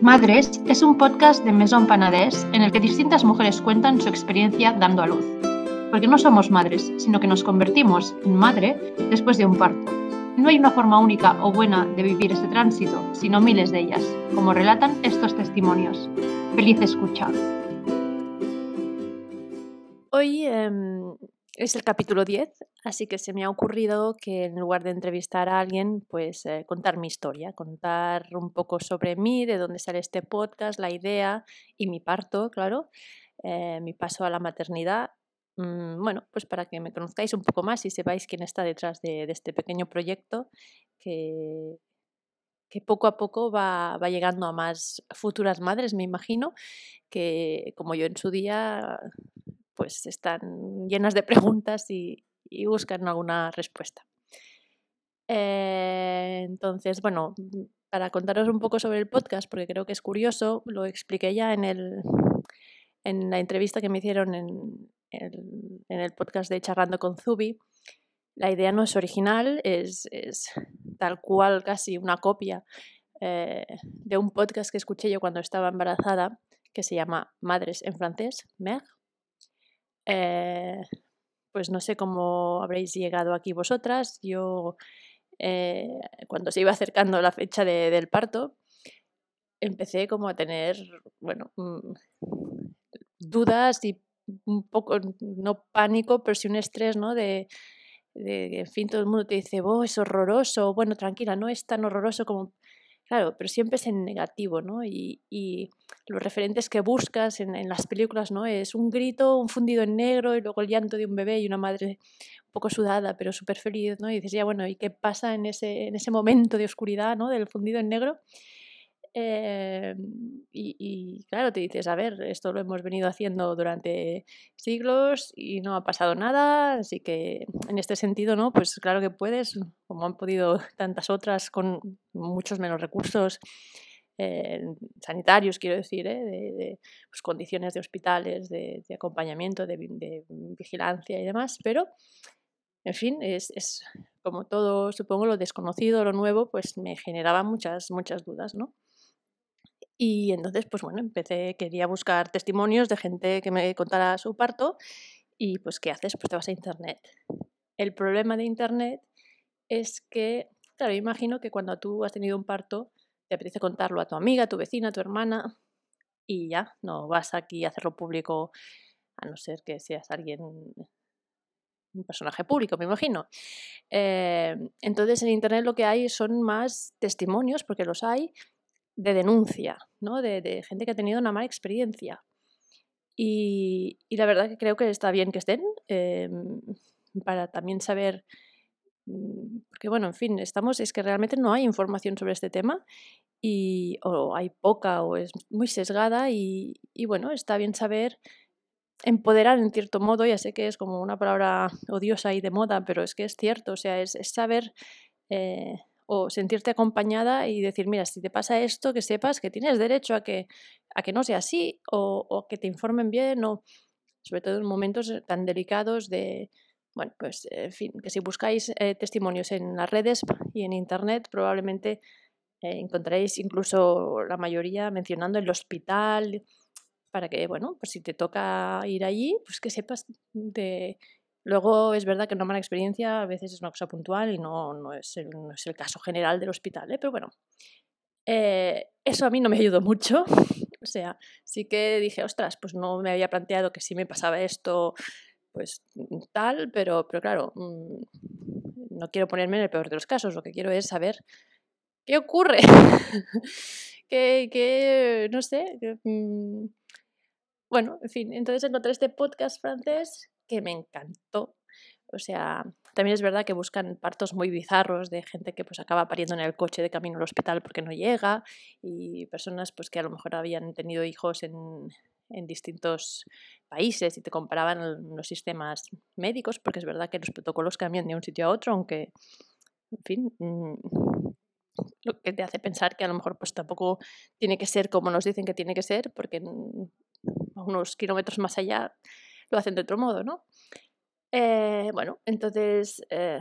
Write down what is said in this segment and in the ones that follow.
Madres es un podcast de Maison Panadés en el que distintas mujeres cuentan su experiencia dando a luz. Porque no somos madres, sino que nos convertimos en madre después de un parto. No hay una forma única o buena de vivir este tránsito, sino miles de ellas, como relatan estos testimonios. Feliz escucha. Hoy em, es el capítulo 10, así que se me ha ocurrido que en lugar de entrevistar a alguien, pues eh, contar mi historia, contar un poco sobre mí, de dónde sale este podcast, la idea y mi parto, claro, eh, mi paso a la maternidad. Mm, bueno, pues para que me conozcáis un poco más y sepáis quién está detrás de, este pequeño proyecto que, poco a poco va, llegando a más futuras madres, me imagino, que como yo en su día pues están llenas de preguntas y, buscan alguna respuesta. Eh, entonces, bueno, para contaros un poco sobre el podcast, porque creo que es curioso, lo expliqué ya en, el, en la entrevista que me hicieron en, el, podcast de Charrando con Zubi. La idea no es original, es, tal cual casi una copia eh, de un podcast que escuché yo cuando estaba embarazada, que se llama Madres en francés, Mère, eh, pues no sé cómo habréis llegado aquí vosotras. Yo, eh, cuando se iba acercando la fecha del parto, empecé como a tener, bueno, mm, dudas y un poco, no pánico, pero sí un estrés, ¿no? De, de en fin, todo el mundo te dice, oh, es horroroso, bueno, tranquila, no es tan horroroso como Claro, pero siempre es en negativo, ¿no? Y, los referentes que buscas en, las películas, ¿no? Es un grito, un fundido en negro y luego el llanto de un bebé y una madre un poco sudada, pero súper feliz, ¿no? Y dices, ya, bueno, ¿y qué pasa en ese, en ese momento de oscuridad, ¿no? Del fundido en negro. Eh, y, claro, te dices, a ver, esto lo hemos venido haciendo durante siglos y no ha pasado nada, así que en este sentido, ¿no? Pues claro que puedes, como han podido tantas otras con muchos menos recursos eh, sanitarios, quiero decir, ¿eh? de, pues, condiciones de hospitales, de, acompañamiento, de, vigilancia y demás, pero en fin, es, es, como todo, supongo, lo desconocido, lo nuevo, pues me generaba muchas, muchas dudas, ¿no? Y entonces, pues bueno, empecé, quería buscar testimonios de gente que me contara su parto y pues ¿qué haces? Pues te vas a Internet. El problema de Internet es que, claro, imagino que cuando tú has tenido un parto, te apetece contarlo a tu amiga, a tu vecina, a tu hermana y ya, no vas aquí a hacerlo público a no ser que seas alguien, un personaje público, me imagino. Eh, entonces en Internet lo que hay son más testimonios, porque los hay, de denuncia, ¿no? de, gente que ha tenido una mala experiencia. Y, la verdad que creo que está bien que estén, em, para también saber, porque bueno, en fin, estamos, es que realmente no hay información sobre este tema y o hay poca o es muy sesgada y, bueno, está bien saber empoderar en cierto modo, ya sé que es como una palabra odiosa y de moda, pero es que es cierto, o sea, es, saber eh, o sentirte acompañada y decir, mira, si te pasa esto, que sepas que tienes derecho a que, a que no sea así o, que te informen bien o sobre todo en momentos tan delicados de, bueno, pues en fin, que si buscáis eh, testimonios en las redes y en internet probablemente eh, encontraréis incluso la mayoría mencionando el hospital para que, bueno, pues si te toca ir allí, pues que sepas de Luego es verdad que una mala experiencia a veces es una cosa puntual y no, no, es, el, caso general del hospital, ¿eh? pero bueno, eh, eso a mí no me ayudó mucho. o sea, sí que dije, ostras, pues no me había planteado que si me pasaba esto, pues tal, pero, pero claro, mm, no quiero ponerme en el peor de los casos, lo que quiero es saber qué ocurre. que, no sé. Mm, bueno, en fin, entonces encontré este podcast francés que me encantó. O sea, también es verdad que buscan partos muy bizarros de gente que pues acaba pariendo en el coche de camino al hospital porque no llega y personas pues que a lo mejor habían tenido hijos en, en distintos países y te comparaban los sistemas médicos porque es verdad que los protocolos cambian de un sitio a otro aunque en fin mm, lo que te hace pensar que a lo mejor pues tampoco tiene que ser como nos dicen que tiene que ser porque a unos kilómetros más allá lo hacen de otro modo, ¿no? Eh, bueno, entonces eh,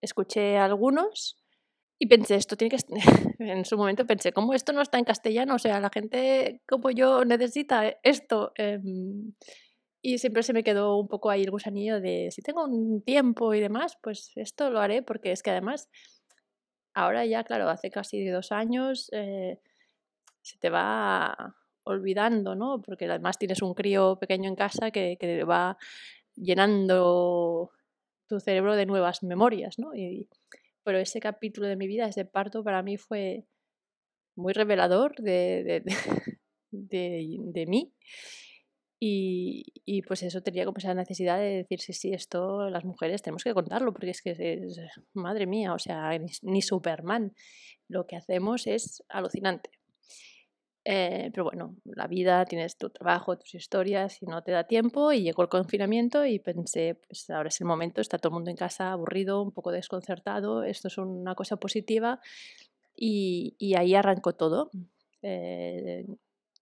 escuché algunos Y pensé, esto tiene que... en su momento pensé, ¿cómo esto no está en castellano? O sea, la gente como yo necesita esto. Em, y siempre se me quedó un poco ahí el gusanillo de, si tengo un tiempo y demás, pues esto lo haré, porque es que además, ahora ya, claro, hace casi dos años, eh, se te va olvidando, ¿no? Porque además tienes un crío pequeño en casa que, que va llenando tu cerebro de nuevas memorias, ¿no? Pero ese capítulo de mi vida, ese parto, para mí fue muy revelador de, de, mí. Y, pues eso tenía como esa necesidad de decir, sí, sí, esto las mujeres tenemos que contarlo, porque es que es, madre mía, o sea, ni Superman. Lo que hacemos es alucinante. Eh, pero bueno, la vida, tienes tu trabajo, tus historias y no te da tiempo y llegó el confinamiento y pensé, pues ahora es el momento, está todo el mundo en casa aburrido, un poco desconcertado, esto es una cosa positiva y, y ahí arrancó todo. Eh,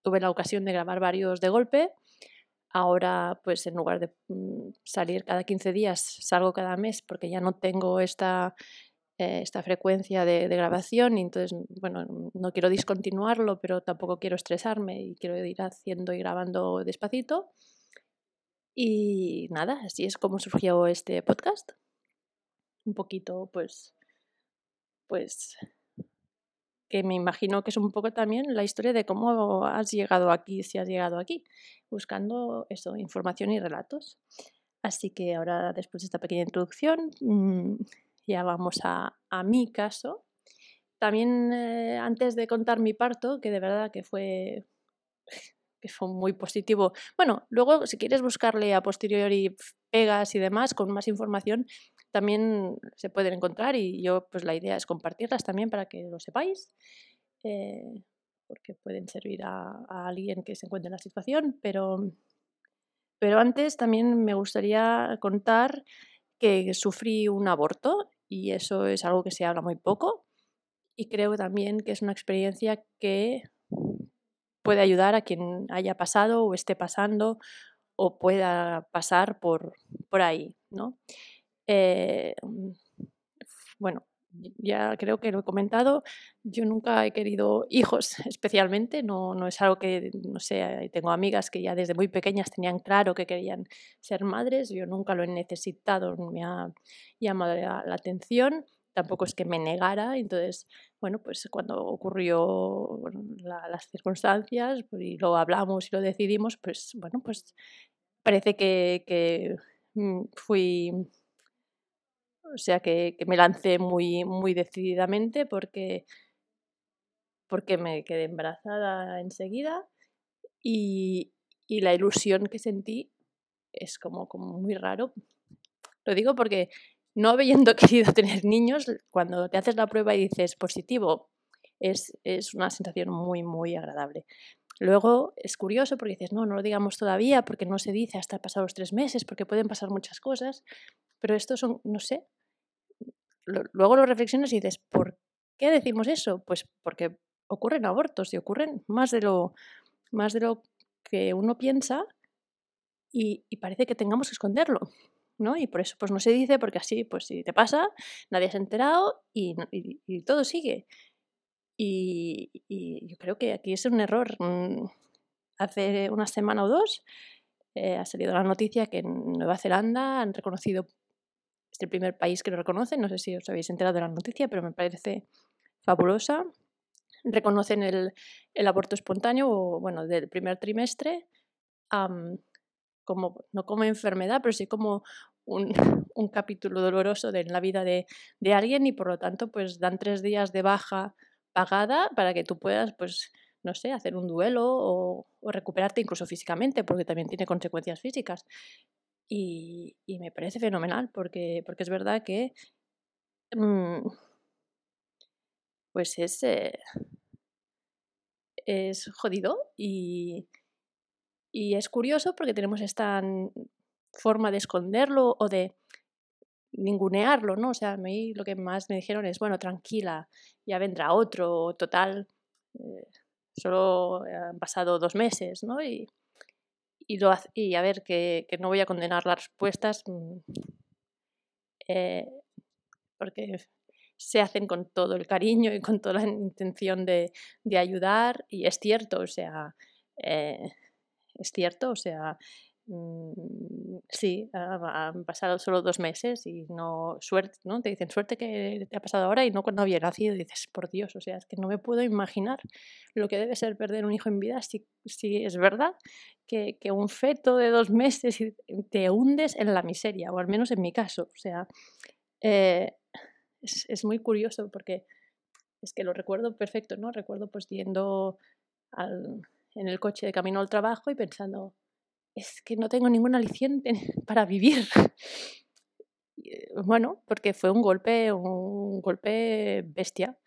tuve la ocasión de grabar varios de golpe. Ahora, pues en lugar de mm, salir cada 15 días, salgo cada mes porque ya no tengo esta eh, esta frecuencia de, grabación y entonces, bueno, no quiero discontinuarlo, pero tampoco quiero estresarme y quiero ir haciendo y grabando despacito. Y nada, así es como surgió este podcast. Un poquito, pues, pues, que me imagino que es un poco también la historia de cómo has llegado aquí, si has llegado aquí, buscando eso, información y relatos. Así que ahora, después de esta pequeña introducción, mm, ya vamos a, a mi caso. También eh, antes de contar mi parto, que de verdad que fue, que fue muy positivo. Bueno, luego si quieres buscarle a posteriori pegas y demás con más información, también se pueden encontrar y yo pues la idea es compartirlas también para que lo sepáis. Eh, porque pueden servir a, a, alguien que se encuentre en la situación, pero, pero antes también me gustaría contar que sufrí un aborto y eso es algo que se habla muy poco y creo también que es una experiencia que puede ayudar a quien haya pasado o esté pasando o pueda pasar por, por ahí, ¿no? Eh, bueno, ya creo que lo he comentado, yo nunca he querido hijos especialmente, no, no es algo que, no sé, tengo amigas que ya desde muy pequeñas tenían claro que querían ser madres, yo nunca lo he necesitado, me ha llamado la, atención, tampoco es que me negara, entonces, bueno, pues cuando ocurrió las circunstancias pues, y lo hablamos y lo decidimos, pues bueno, pues parece que, que mm, fui o sea que, me lancé muy, muy decididamente porque, porque me quedé embarazada enseguida y, la ilusión que sentí es como, como muy raro. Lo digo porque no habiendo querido tener niños, cuando te haces la prueba y dices positivo, es, es, una sensación muy, muy agradable. Luego es curioso porque dices, no, no lo digamos todavía, porque no se dice hasta pasados tres meses, porque pueden pasar muchas cosas, pero esto son, no sé, luego lo reflexionas y dices, ¿por qué decimos eso? Pues porque ocurren abortos y ocurren más de lo, más de lo que uno piensa y, parece que tengamos que esconderlo. ¿no? Y por eso pues no se dice, porque así, pues si te pasa, nadie se ha enterado y, todo sigue. Y, yo creo que aquí es un error. Mm, hace una semana o dos eh, ha salido la noticia que en Nueva Zelanda han reconocido es el primer país que lo reconoce, no sé si os habéis enterado de la noticia, pero me parece fabulosa. Reconocen el, el aborto espontáneo, o bueno, del primer trimestre, como, no como enfermedad, pero sí como un, un capítulo doloroso de, en la vida de, de, alguien y por lo tanto pues dan tres días de baja pagada para que tú puedas pues no sé, hacer un duelo o, o recuperarte incluso físicamente, porque también tiene consecuencias físicas. Y, me parece fenomenal porque, porque es verdad que mm, pues es, eh, es jodido y, y es curioso porque tenemos esta forma de esconderlo o de ningunearlo, ¿no? O sea, a mí lo que más me dijeron es, bueno, tranquila, ya vendrá otro, total, eh, solo han pasado dos meses, ¿no? Y, y, a ver, que, no voy a condenar las respuestas, mm, eh, porque se hacen con todo el cariño y con toda la intención de, de ayudar y es cierto, o sea, eh, es cierto, o sea, sí, han pasado solo dos meses y no, suerte, ¿no? Te dicen, suerte que te ha pasado ahora y no cuando había nacido. Dices, por Dios, o sea, es que no me puedo imaginar lo que debe ser perder un hijo en vida si, si es verdad que, que un feto de dos meses te hundes en la miseria, o al menos en mi caso. O sea, eh, es, es, muy curioso porque es que lo recuerdo perfecto, ¿no? Recuerdo pues yendo en el coche de camino al trabajo y pensando, es que no tengo ningún aliciente para vivir. Eh, bueno, porque fue un golpe, un golpe bestia.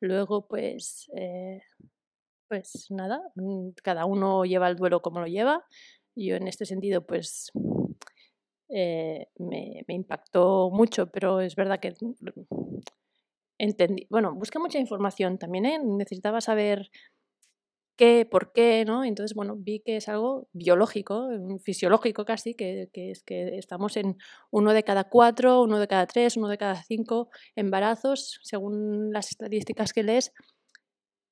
Luego, pues, eh, pues nada, mm, cada uno lleva el duelo como lo lleva. Yo en este sentido, pues, eh, me, impactó mucho, pero es verdad que mm, entendí, bueno, busqué mucha información también, necesitaba saber qué, por qué, ¿no? Entonces, bueno, vi que es algo biológico, mm, fisiológico casi, que, es que estamos en uno de cada cuatro, uno de cada tres, uno de cada cinco embarazos, según las estadísticas que lees,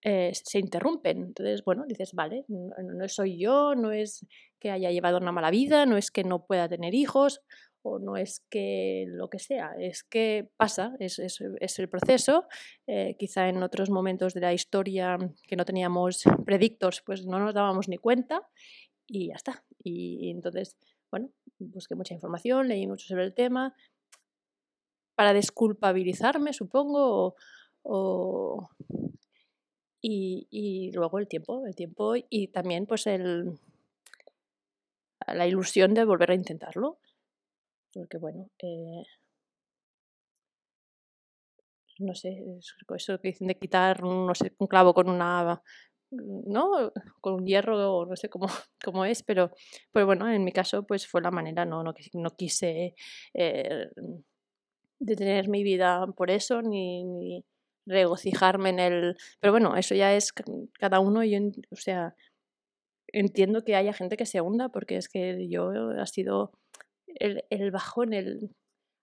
eh, se interrumpen. Entonces, bueno, dices, vale, no, no soy yo, no es que haya llevado una mala vida, no es que no pueda tener hijos, o no es que lo que sea, es que pasa, es, es, el proceso. Eh, quizá en otros momentos de la historia que no teníamos predictos, pues no nos dábamos ni cuenta y ya está. Y, entonces, bueno, busqué mucha información, leí mucho sobre el tema para desculpabilizarme, supongo, y, y, luego el tiempo, el tiempo y también pues el, la ilusión de volver a intentarlo porque bueno, eh, no sé, eso que dicen de quitar, no sé, un clavo con una, ¿no? Con un hierro, no sé cómo, cómo es, pero, pero bueno, en mi caso pues fue la manera, no, no, no quise eh, detener mi vida por eso, ni, ni, regocijarme en el... Pero bueno, eso ya es cada uno, yo, o sea, entiendo que haya gente que se hunda, porque es que yo ha sido el, bajón, el...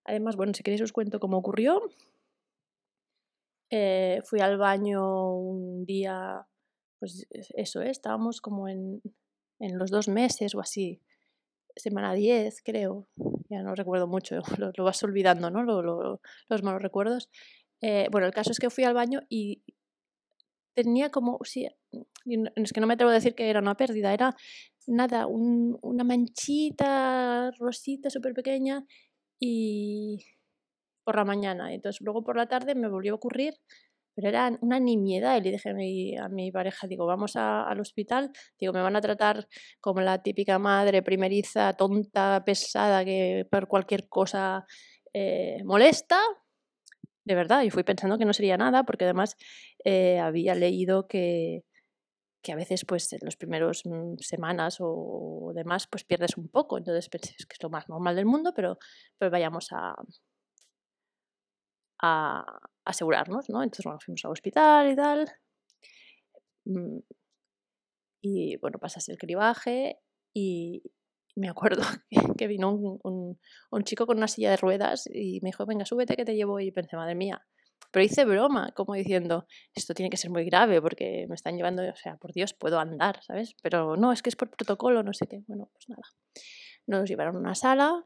Además, bueno, si queréis os cuento cómo ocurrió. Eh, fui al baño un día, pues eso, ¿eh? estábamos como en, en, los dos meses o así, semana 10 creo, ya no recuerdo mucho, lo, vas olvidando, ¿no? Lo, los malos recuerdos. Eh, bueno, el caso es que fui al baño y tenía como, sí, es que no me atrevo a decir que era una pérdida, era nada, un, una manchita rosita súper pequeña y por la mañana. Entonces luego por la tarde me volvió a ocurrir, pero era una nimiedad y le dije a mi, pareja, digo, vamos al hospital, digo, me van a tratar como la típica madre primeriza, tonta, pesada, que por cualquier cosa eh, molesta. De verdad, y fui pensando que no sería nada, porque además eh, había leído que, que a veces pues en los primeros mm, semanas o demás pues pierdes un poco, entonces pensé que es lo más normal del mundo, pero, pero vayamos a, a asegurarnos, ¿no? Entonces bueno, fuimos al hospital y tal. Mm, y bueno, pasas el cribaje y me acuerdo que, vino un, un, un, chico con una silla de ruedas y me dijo, venga, súbete que te llevo y pensé, madre mía, pero hice broma, como diciendo, esto tiene que ser muy grave porque me están llevando, o sea, por Dios, puedo andar, ¿sabes? Pero no, es que es por protocolo, no sé qué. Bueno, pues nada. Nos llevaron a una sala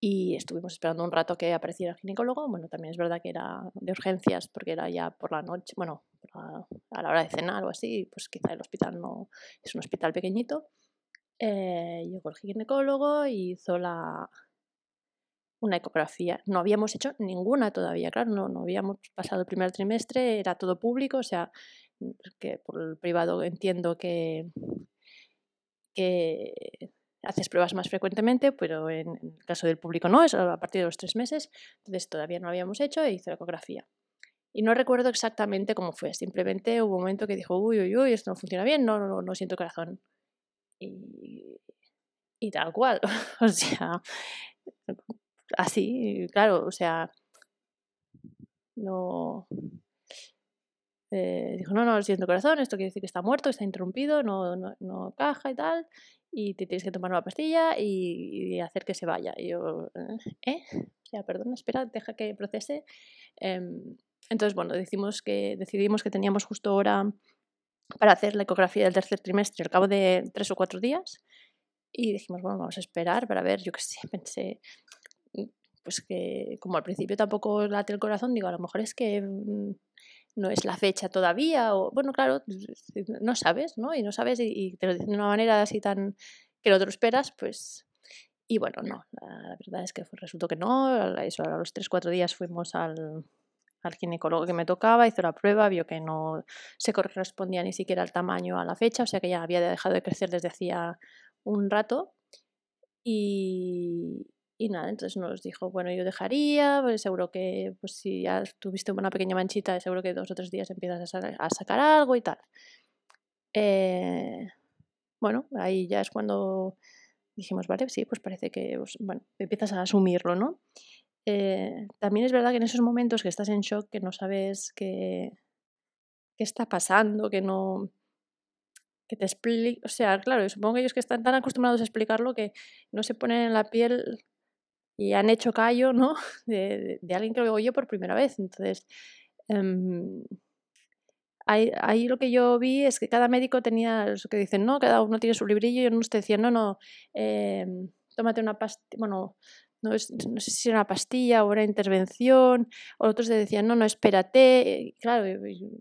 y estuvimos esperando un rato que apareciera el ginecólogo. Bueno, también es verdad que era de urgencias porque era ya por la noche, bueno, a la hora de cenar o así, pues quizá el hospital no es un hospital pequeñito. Eh, llegó el ginecólogo y hizo la, una ecografía. No habíamos hecho ninguna todavía, claro, no, no habíamos pasado el primer trimestre, era todo público, o sea, que por el privado entiendo que, que haces pruebas más frecuentemente, pero en, el caso del público no, es a partir de los tres meses, entonces todavía no habíamos hecho e hizo la ecografía. Y no recuerdo exactamente cómo fue, simplemente hubo un momento que dijo, uy, uy, uy, esto no funciona bien, no, no, no siento corazón. Y, y tal cual, o sea, así, claro, o sea, no... Eh, dijo, no, no, siento corazón, esto quiere decir que está muerto, está interrumpido, no, no, no caja y tal. y te tienes que tomar una pastilla y, hacer que se vaya. Y yo, ¿eh? O sea, perdón, espera, deja que procese. Em, entonces, bueno, decidimos que, decidimos que teníamos justo hora para hacer la ecografía del tercer trimestre al cabo de tres o cuatro días. Y dijimos, bueno, vamos a esperar para ver, yo qué sé, pensé, pues que como al principio tampoco late el corazón, digo, a lo mejor es que mm, no es la fecha todavía, o bueno, claro, no sabes, ¿no? Y no sabes y, te lo dicen de una manera así tan que no te lo esperas, pues... Y bueno, no, la, verdad es que resultó que no, eso, a los 3-4 días fuimos al, al ginecólogo que me tocaba, hizo la prueba, vio que no se correspondía ni siquiera al tamaño a la fecha, o sea que ya había dejado de crecer desde hacía un rato. Y, y nada, entonces nos dijo, bueno, yo dejaría, seguro que pues si ya tuviste una pequeña manchita, seguro que dos o tres días empiezas a, sacar algo y tal. Eh, bueno, ahí ya es cuando dijimos, vale, sí, pues parece que, pues, bueno, empiezas a asumirlo, ¿no? Eh, también es verdad que en esos momentos que estás en shock, que no sabes qué, qué está pasando, que no, que te explique, o sea, claro, supongo que ellos que están tan acostumbrados a explicarlo que no se ponen en la piel y han hecho callo, ¿no? De, alguien que lo oye por primera vez. Entonces, em, ahí, lo que yo vi es que cada médico tenía eso que dicen, no, cada uno tiene su librillo y unos te decían, no, no, em, tómate una pastilla, bueno, no, sé si era una pastilla o una intervención, o otros te decían, no, no, espérate, claro.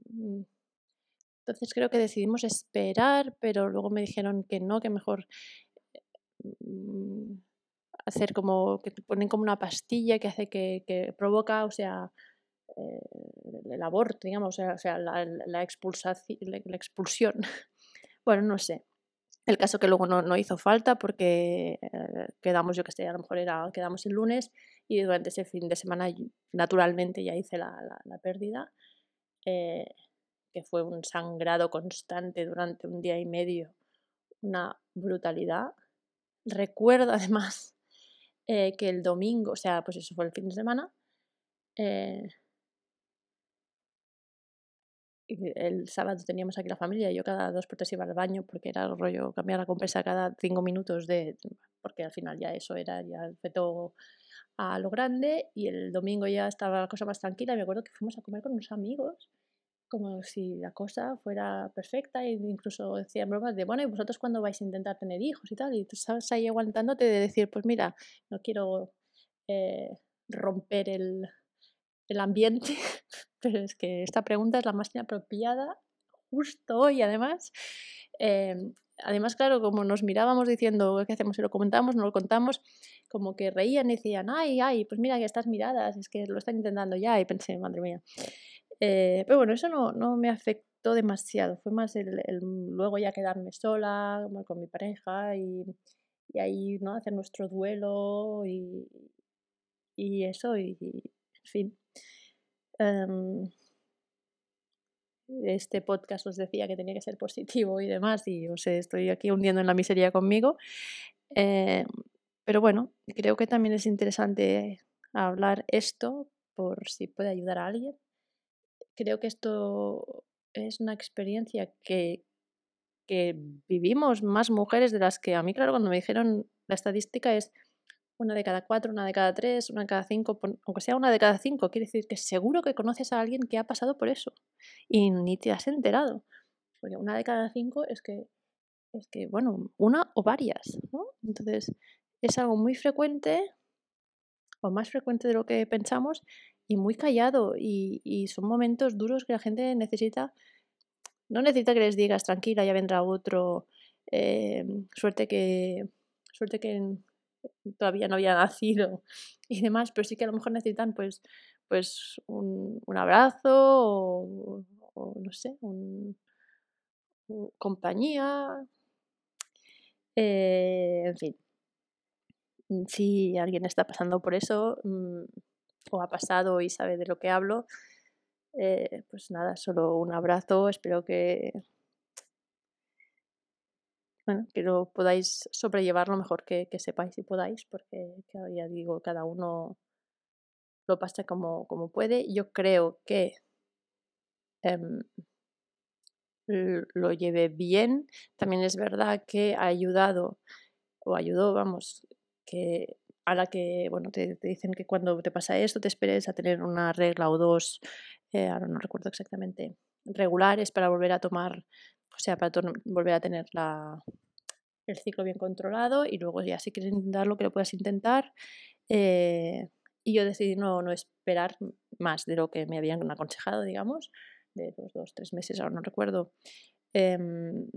Mm, entonces creo que decidimos esperar, pero luego me dijeron que no, que mejor mm, hacer como que te ponen como una pastilla que hace que, que provoca, o sea, eh, el aborto, digamos, o sea, la, la, expulsación, la, expulsión. bueno, no sé. El caso que luego no, no hizo falta porque eh, quedamos, yo que sé, a lo mejor era, quedamos el lunes y durante ese fin de semana naturalmente ya hice la, la pérdida, eh, que fue un sangrado constante durante un día y medio, una brutalidad. Recuerdo además eh, que el domingo, o sea, pues eso fue el fin de semana, eh, el sábado teníamos aquí la familia, yo cada dos por tres iba al baño porque era el rollo cambiar la compresa cada cinco minutos de porque al final ya eso era ya el feto a lo grande y el domingo ya estaba la cosa más tranquila me acuerdo que fuimos a comer con unos amigos como si la cosa fuera perfecta e incluso decían bromas de, bueno, ¿y vosotros cuándo vais a intentar tener hijos y tal? Y tú estás ahí aguantándote de decir, pues mira, no quiero eh, romper el, el ambiente, pero es que esta pregunta es la más inapropiada justo hoy además. Em, además, claro, como nos mirábamos diciendo, ¿qué hacemos? Si lo comentamos, no lo contamos, como que reían y decían, ay, ay, pues mira que estas miradas, es que lo están intentando ya, y pensé, madre mía. Eh, pero bueno, eso no, me afectó demasiado, fue más el, luego ya quedarme sola con mi pareja y, ahí ¿no? hacer nuestro duelo y, eso, y, en fin. Um, este podcast os decía que tenía que ser positivo y demás, y os estoy aquí hundiendo en la miseria conmigo. Eh, pero bueno, creo que también es interesante hablar esto por si puede ayudar a alguien creo que esto es una experiencia que, que vivimos más mujeres de las que a mí, claro, cuando me dijeron la estadística es una de cada cuatro, una de cada tres, una de cada cinco, aunque sea una de cada cinco, quiere decir que seguro que conoces a alguien que ha pasado por eso y ni te has enterado. Porque una de cada cinco es que, es que bueno, una o varias, ¿no? Entonces, es algo muy frecuente, o más frecuente de lo que pensamos, y muy callado y, son momentos duros que la gente necesita, no necesita que les digas tranquila, ya vendrá otro, eh, suerte que suerte que todavía no había nacido y demás, pero sí que a lo mejor necesitan pues, pues un, abrazo o, no sé, un, compañía, eh, en fin. Si alguien está pasando por eso, mm, o ha pasado y sabe de lo que hablo, eh, pues nada, solo un abrazo. Espero que, bueno, que lo podáis sobrellevar lo mejor que, sepáis y podáis, porque ya digo, cada uno lo pasa como, como puede. Yo creo que em, lo llevé bien. También es verdad que ha ayudado, o ayudó, vamos, que a la que, bueno, te, dicen que cuando te pasa esto te esperes a tener una regla o dos, eh, ahora no recuerdo exactamente, regulares para volver a tomar, o sea, para volver a tener la, el ciclo bien controlado y luego ya si quieres intentar lo que lo puedas intentar. Eh, y yo decidí no, no esperar más de lo que me habían aconsejado, digamos, de los dos, tres meses, ahora no recuerdo. Em,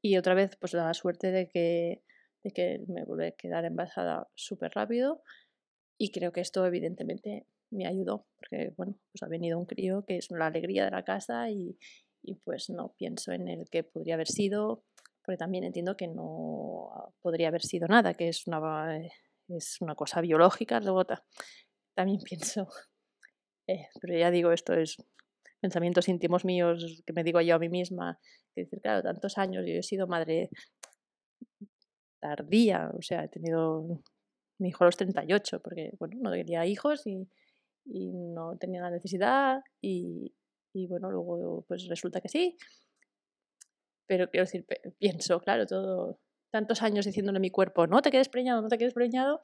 y otra vez, pues la suerte de que, de que me volví a quedar embarazada súper rápido. Y creo que esto evidentemente me ayudó, porque bueno, pues ha venido un crío que es la alegría de la casa y, y pues no pienso en el que podría haber sido, porque también entiendo que no podría haber sido nada, que es una, es una cosa biológica, luego también pienso, eh, pero ya digo, esto es pensamientos íntimos míos que me digo yo a mí misma, que decir, claro, tantos años yo he sido madre tardía, o sea, he tenido mi hijo a los 38, porque bueno, no quería hijos y, y no tenía la necesidad y, y, bueno, luego pues resulta que sí. Pero quiero decir, pienso, claro, todo, tantos años diciéndole a mi cuerpo, no te quedes preñado, no te quedes preñado,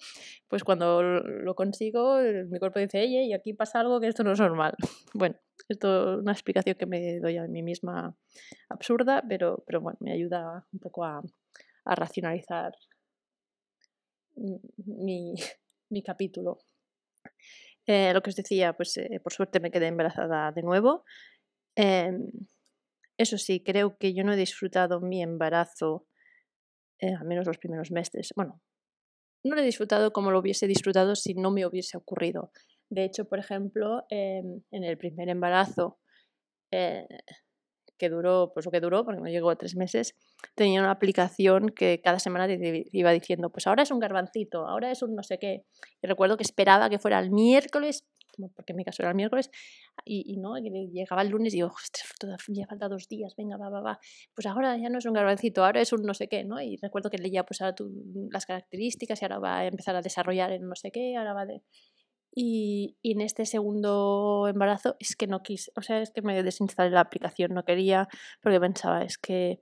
pues cuando lo consigo, mi cuerpo dice, oye, y aquí pasa algo que esto no es normal. Bueno, esto es una explicación que me doy a mí misma absurda, pero, pero bueno, me ayuda un poco a, a racionalizar mi, mi capítulo. Eh, lo que os decía, pues eh, por suerte me quedé embarazada de nuevo. Em, eso sí, creo que yo no he disfrutado mi embarazo, eh, al menos los primeros meses. Bueno, no lo he disfrutado como lo hubiese disfrutado si no me hubiese ocurrido. De hecho, por ejemplo, em, en el primer embarazo, que duró, pues lo que duró, porque no llegó a tres meses, tenía una aplicación que cada semana iba diciendo, pues ahora es un garbancito, ahora es un no sé qué. Y recuerdo que esperaba que fuera el miércoles, porque en mi caso era el miércoles, y, no, llegaba el lunes y digo, todavía falta dos días, venga, va, va, va. Pues ahora ya no es un garbancito, ahora es un no sé qué, ¿no? Y recuerdo que leía pues ahora las características y ahora va a empezar a desarrollar en no sé qué, ahora va de... Y, en este segundo embarazo es que no quise, o sea, es que me desinstalé la aplicación, no quería, porque pensaba, es que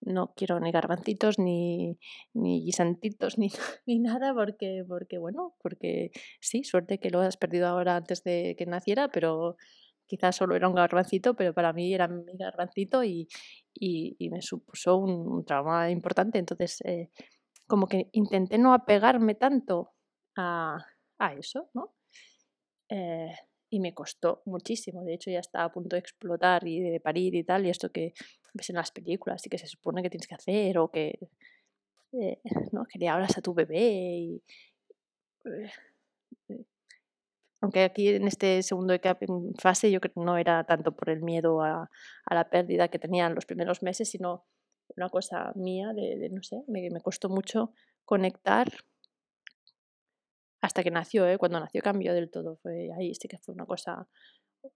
no quiero ni garbancitos, ni, ni guisantitos, ni, ni nada, porque, porque, bueno, porque sí, suerte que lo has perdido ahora antes de que naciera, pero quizás solo era un garbancito, pero para mí era mi garbancito y, y, me supuso un, trauma importante. Entonces, eh, como que intenté no apegarme tanto a, a eso, ¿no? Eh, y me costó muchísimo. De hecho, ya estaba a punto de explotar y de parir y tal, y esto que ves en las películas y que se supone que tienes que hacer, o que, eh, ¿no? que le hablas a tu bebé. Y, eh, aunque aquí en este segundo fase yo creo que no era tanto por el miedo a, a, la pérdida que tenían los primeros meses, sino una cosa mía de, no sé, me, me costó mucho conectar hasta que nació, ¿eh? cuando nació cambió del todo, fue ahí sí que fue una cosa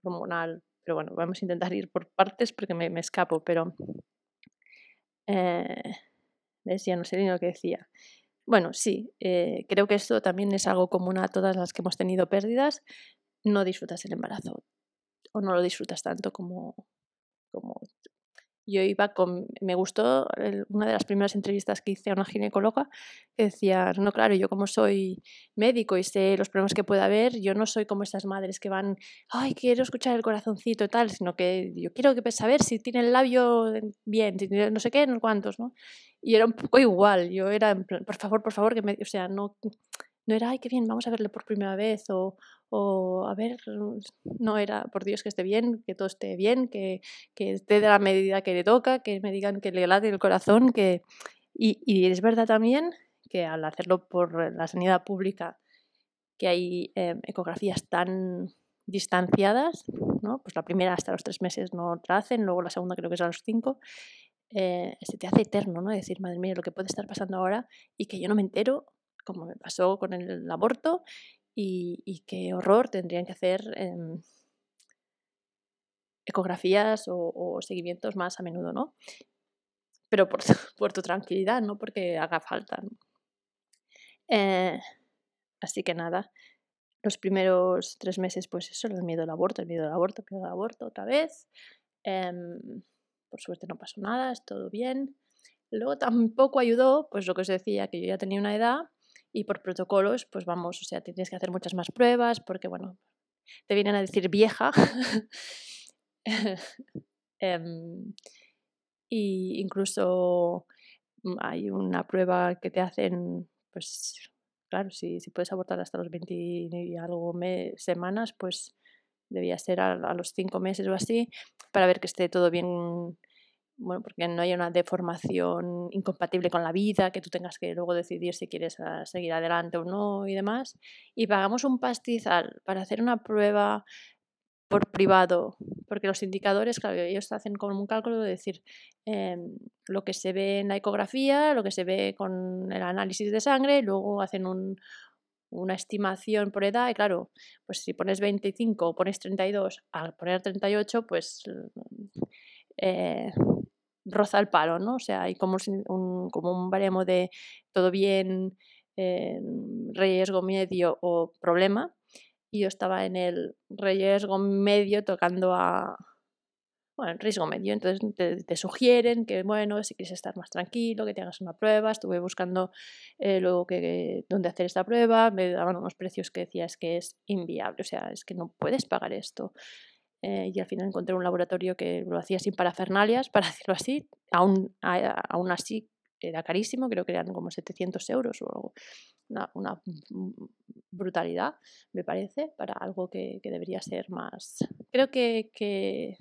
hormonal, pero bueno, vamos a intentar ir por partes porque me, me escapo, pero eh, decía, no sé ni lo que decía. Bueno, sí, eh, creo que esto también es algo común a todas las que hemos tenido pérdidas, no disfrutas el embarazo o no lo disfrutas tanto como, como yo iba con, me gustó una de las primeras entrevistas que hice a una ginecóloga que decía, no, claro, yo como soy médico y sé los problemas que puede haber, yo no soy como estas madres que van, ay, quiero escuchar el corazoncito y tal, sino que yo quiero que saber si tiene el labio bien, si tiene no sé qué, no cuántos, ¿no? Y era un poco igual, yo era, por favor, por favor, que me, o sea, no, no era, ay, qué bien, vamos a verle por primera vez, o, o a ver, no era, por Dios, que esté bien, que todo esté bien, que, que esté de la medida que le toca, que me digan que le late el corazón, que... Y, es verdad también que al hacerlo por la sanidad pública, que hay em, ecografías tan distanciadas, ¿no? pues la primera hasta los tres meses no la hacen, luego la segunda creo que es a los cinco, eh, se te hace eterno, ¿no? Decir, madre mía, lo que puede estar pasando ahora y que yo no me entero, como me pasó con el aborto, y, qué horror tendrían que hacer em, ecografías o, seguimientos más a menudo, ¿no? Pero por, por tu tranquilidad, no porque haga falta. Eh, así que nada, los primeros tres meses, pues eso, el miedo al aborto, el miedo al aborto, el miedo al aborto otra vez. Em, por suerte no pasó nada, es todo bien. Luego tampoco ayudó, pues lo que os decía, que yo ya tenía una edad y por protocolos, pues vamos, o sea, tienes que hacer muchas más pruebas porque, bueno, te vienen a decir vieja. Em, y incluso mm, hay una prueba que te hacen, pues claro, si, si puedes abortar hasta los 20 y algo semanas, pues debía ser a, a, los 5 meses o así, para ver que esté todo bien bueno, porque no haya una deformación incompatible con la vida, que tú tengas que luego decidir si quieres ah, seguir adelante o no y demás. Y pagamos un pastizal para hacer una prueba por privado, porque los indicadores, claro, ellos hacen como un cálculo de decir em, lo que se ve en la ecografía, lo que se ve con el análisis de sangre, y luego hacen un, una estimación por edad, y claro, pues si pones 25 o pones 32, al poner 38, pues eh, roza el palo, ¿no? O sea, hay como un, como un baremo de todo bien, riesgo medio o problema. Y yo estaba en el riesgo medio tocando a, bueno, riesgo medio. Entonces te, sugieren que, bueno, si quieres estar más tranquilo, que te hagas una prueba. Estuve buscando eh, luego que, dónde hacer esta prueba. Me daban unos precios que decías que es inviable. O sea, es que no puedes pagar esto. Eh, y al final encontré un laboratorio que lo hacía sin parafernalias, para decirlo así. Aún, aún así era carísimo, creo que eran como 700 euros o algo. Una, una brutalidad, me parece, para algo que, que debería ser más. Creo que, que,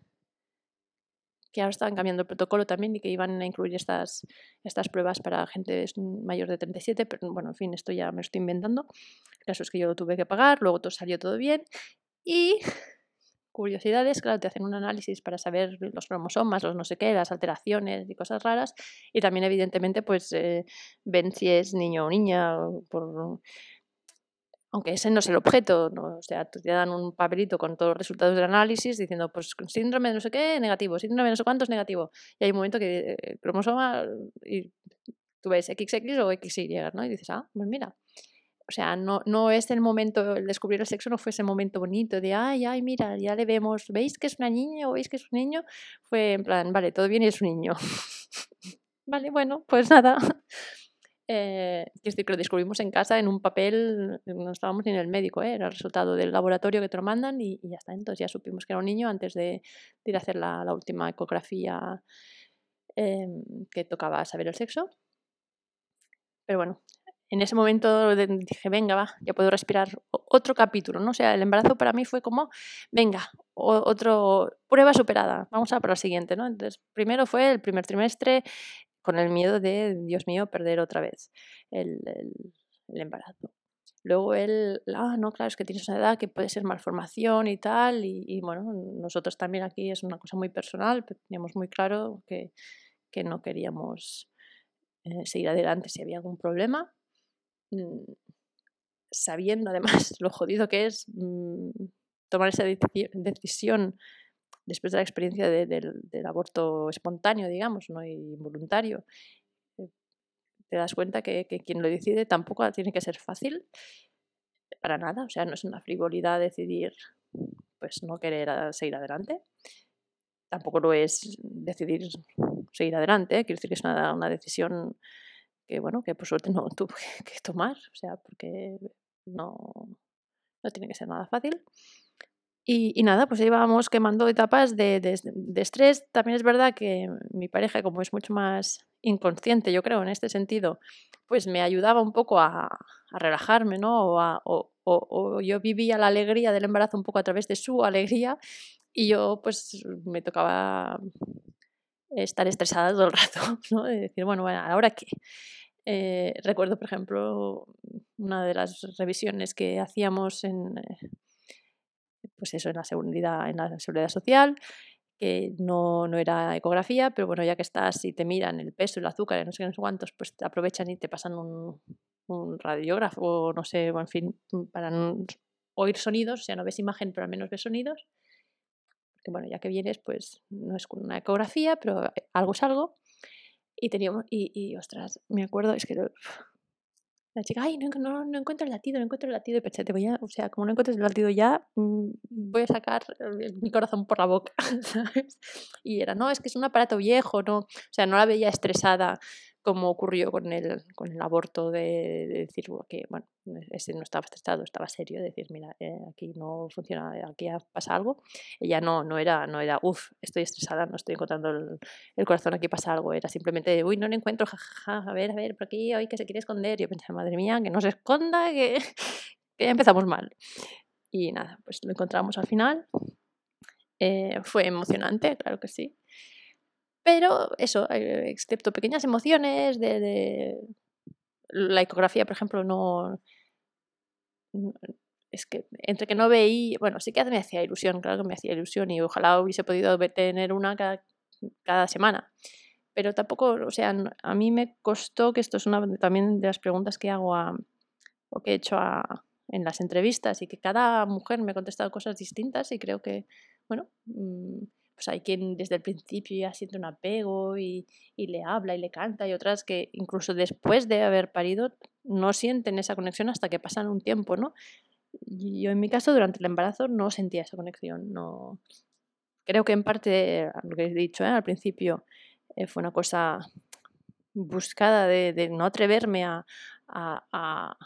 que, ahora estaban cambiando el protocolo también y que iban a incluir estas, estas pruebas para gente mayor de 37, pero bueno, en fin, esto ya me estoy inventando. El caso es que yo lo tuve que pagar, luego todo salió todo bien y curiosidades, claro, te hacen un análisis para saber los cromosomas, los no sé qué, las alteraciones y cosas raras. Y también, evidentemente, pues eh, ven si es niño o niña, por... aunque ese no es el objeto, ¿no? o sea, te dan un papelito con todos los resultados del análisis diciendo, pues síndrome de no sé qué, negativo, síndrome de no sé cuántos, negativo. Y hay un momento que el eh, cromosoma, y tú ves XX o XY, ¿no? Y dices, ah, pues mira, o sea, no, no es el momento, el descubrir el sexo no fue ese momento bonito de, ay, ay, mira, ya le vemos, ¿veis que es una niña o veis que es un niño? Fue en plan, vale, todo bien y es un niño. vale, bueno, pues nada. Eh, que lo descubrimos en casa en un papel, no estábamos ni en el médico, ¿eh? era el resultado del laboratorio que te lo mandan y, ya está. Entonces ya supimos que era un niño antes de, ir a hacer la, última ecografía em, que tocaba saber el sexo. Pero bueno, en ese momento dije, venga, va, ya puedo respirar otro capítulo, ¿no? O sea, el embarazo para mí fue como, venga, otro, prueba superada, vamos a por la siguiente, ¿no? Entonces, primero fue el primer trimestre con el miedo de, Dios mío, perder otra vez el, embarazo. Luego él, ah, no, claro, es que tienes una edad que puede ser malformación y tal, y, bueno, nosotros también aquí es una cosa muy personal, pero teníamos muy claro que, que no queríamos eh, seguir adelante si había algún problema. Mm, sabiendo además lo jodido que es mm, tomar esa decisión después de la experiencia del, aborto espontáneo, digamos, no involuntario, eh, te das cuenta que, quien lo decide tampoco tiene que ser fácil para nada, o sea, no es una frivolidad decidir pues no querer seguir adelante, tampoco lo es decidir seguir adelante, quiero decir que es una, una decisión que bueno, que por suerte no tuve que tomar, o sea, porque no, no tiene que ser nada fácil. Y, nada, pues íbamos quemando etapas de, de, estrés. También es verdad que mi pareja, como es mucho más inconsciente, yo creo, en este sentido, pues me ayudaba un poco a, relajarme, ¿no? O, o, yo vivía la alegría del embarazo un poco a través de su alegría y yo pues me tocaba estar estresada todo el rato, ¿no? De decir, bueno, ¿ahora qué? Eh, recuerdo, por ejemplo, una de las revisiones que hacíamos en, eh, pues eso, en la seguridad, en la seguridad social, que no, no, era ecografía, pero bueno, ya que estás y te miran el peso, el azúcar, no sé qué, cuántos, pues te aprovechan y te pasan un, un radiógrafo, no sé, en fin, para oír sonidos, o sea, no ves imagen, pero al menos ves sonidos bueno, ya que vienes, pues no es una ecografía, pero algo es algo. Y teníamos, y, y ostras, me acuerdo, es que la chica, ay, no, no, no, encuentro el latido, no encuentro el latido. Y pensé, te voy a, o sea, como no encuentres el latido ya, mm, voy a sacar mi corazón por la boca, ¿sabes? Y era, no, es que es un aparato viejo, ¿no? O sea, no la veía estresada como ocurrió con el, con el aborto de, decir que, bueno, ese no estaba estresado, estaba serio, de decir, mira, eh, aquí no funciona, aquí pasa algo. Ella no, no era, no era, uff, estoy estresada, no estoy encontrando el, corazón, aquí pasa algo. Era simplemente, uy, no lo encuentro, jajaja, a ver, a ver, por aquí, hoy que se quiere esconder. Yo pensé, madre mía, que no se esconda, que, que ya empezamos mal. Y nada, pues lo encontramos al final. Eh, fue emocionante, claro que sí. Pero eso, eh, excepto pequeñas emociones de, la ecografía, por ejemplo, no, es que entre que no veí, bueno, sí que me hacía ilusión, claro que me hacía ilusión y ojalá hubiese podido tener una cada, semana. Pero tampoco, o sea, a mí me costó, que esto es una también de las preguntas que hago o que he hecho a, en las entrevistas y que cada mujer me ha contestado cosas distintas y creo que, bueno, mm, pues hay quien desde el principio ya siente un apego y, le habla y le canta y otras que incluso después de haber parido no sienten esa conexión hasta que pasan un tiempo, ¿no? Yo en mi caso durante el embarazo no sentía esa conexión, no... Creo que en parte, lo que he dicho ¿eh? al principio, eh, fue una cosa buscada de, no atreverme a, a,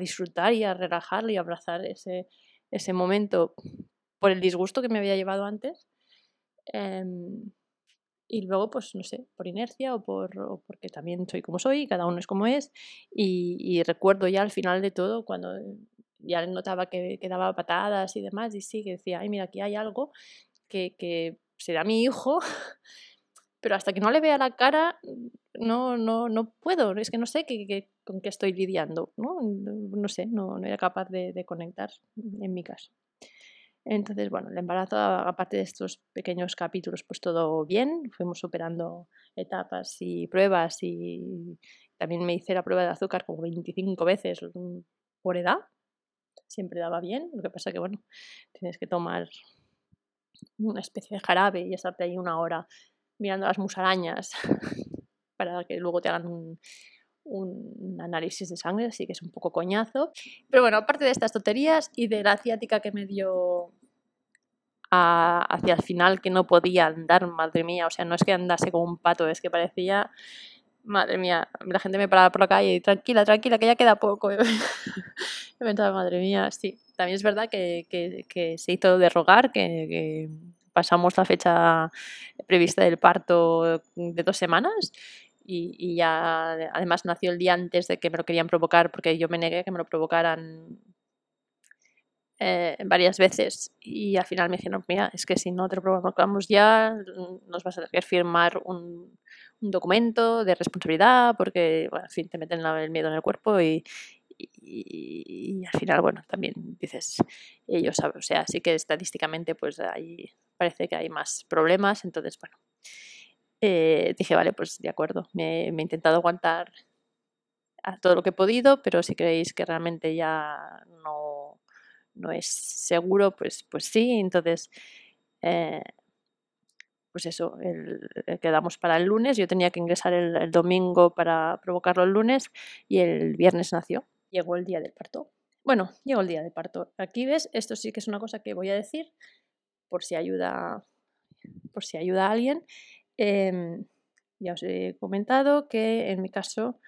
disfrutar y a relajar y abrazar ese, ese momento por el disgusto que me había llevado antes Em, y luego, pues no sé, por inercia o, por, porque también soy como soy, cada uno es como es. Y, recuerdo ya al final de todo, cuando ya notaba que, que, daba patadas y demás, y sí, que decía, ay, mira, aquí hay algo que, que será mi hijo, pero hasta que no le vea la cara, no, no, no puedo, es que no sé qué, con qué estoy lidiando, ¿no? No sé, no, no era capaz de, de conectar en mi caso. Entonces, bueno, el embarazo, aparte de estos pequeños capítulos, pues todo bien, fuimos superando etapas y pruebas y también me hice la prueba de azúcar como 25 veces mm, por edad, siempre daba bien, lo que pasa que, bueno, tienes que tomar una especie de jarabe y estarte ahí una hora mirando las musarañas para que luego te hagan un, un análisis de sangre, así que es un poco coñazo. Pero bueno, aparte de estas tonterías y de la ciática que me dio hacia el final que no podía andar, madre mía, o sea, no es que andase como un pato, es que parecía, madre mía, la gente me paraba por la calle y tranquila, tranquila, que ya queda poco. me pensaba, madre mía, sí, también es verdad que, que, se hizo de rogar, que pasamos la fecha prevista del parto de dos semanas y, ya además nació el día antes de que me lo querían provocar porque yo me negué que me lo provocaran eh, varias veces y al final me dijeron, mira, es que si no te lo provocamos ya, nos vas a tener que firmar un, documento de responsabilidad porque, bueno, en fin, te meten el miedo en el cuerpo y, y, al final, bueno, también dices, ellos saben, o sea, sí que estadísticamente pues ahí parece que hay más problemas, entonces, bueno, eh, dije, vale, pues de acuerdo, me, he intentado aguantar a todo lo que he podido, pero si creéis que realmente ya no, no es seguro, pues, pues sí, entonces... Eh, pues eso, quedamos para el lunes, yo tenía que ingresar el, domingo para provocarlo el lunes y el viernes nació, llegó el día del parto. Bueno, llegó el día del parto. Aquí ves, esto sí que es una cosa que voy a decir por si ayuda, por si ayuda a alguien. Em, ya os he comentado que en mi caso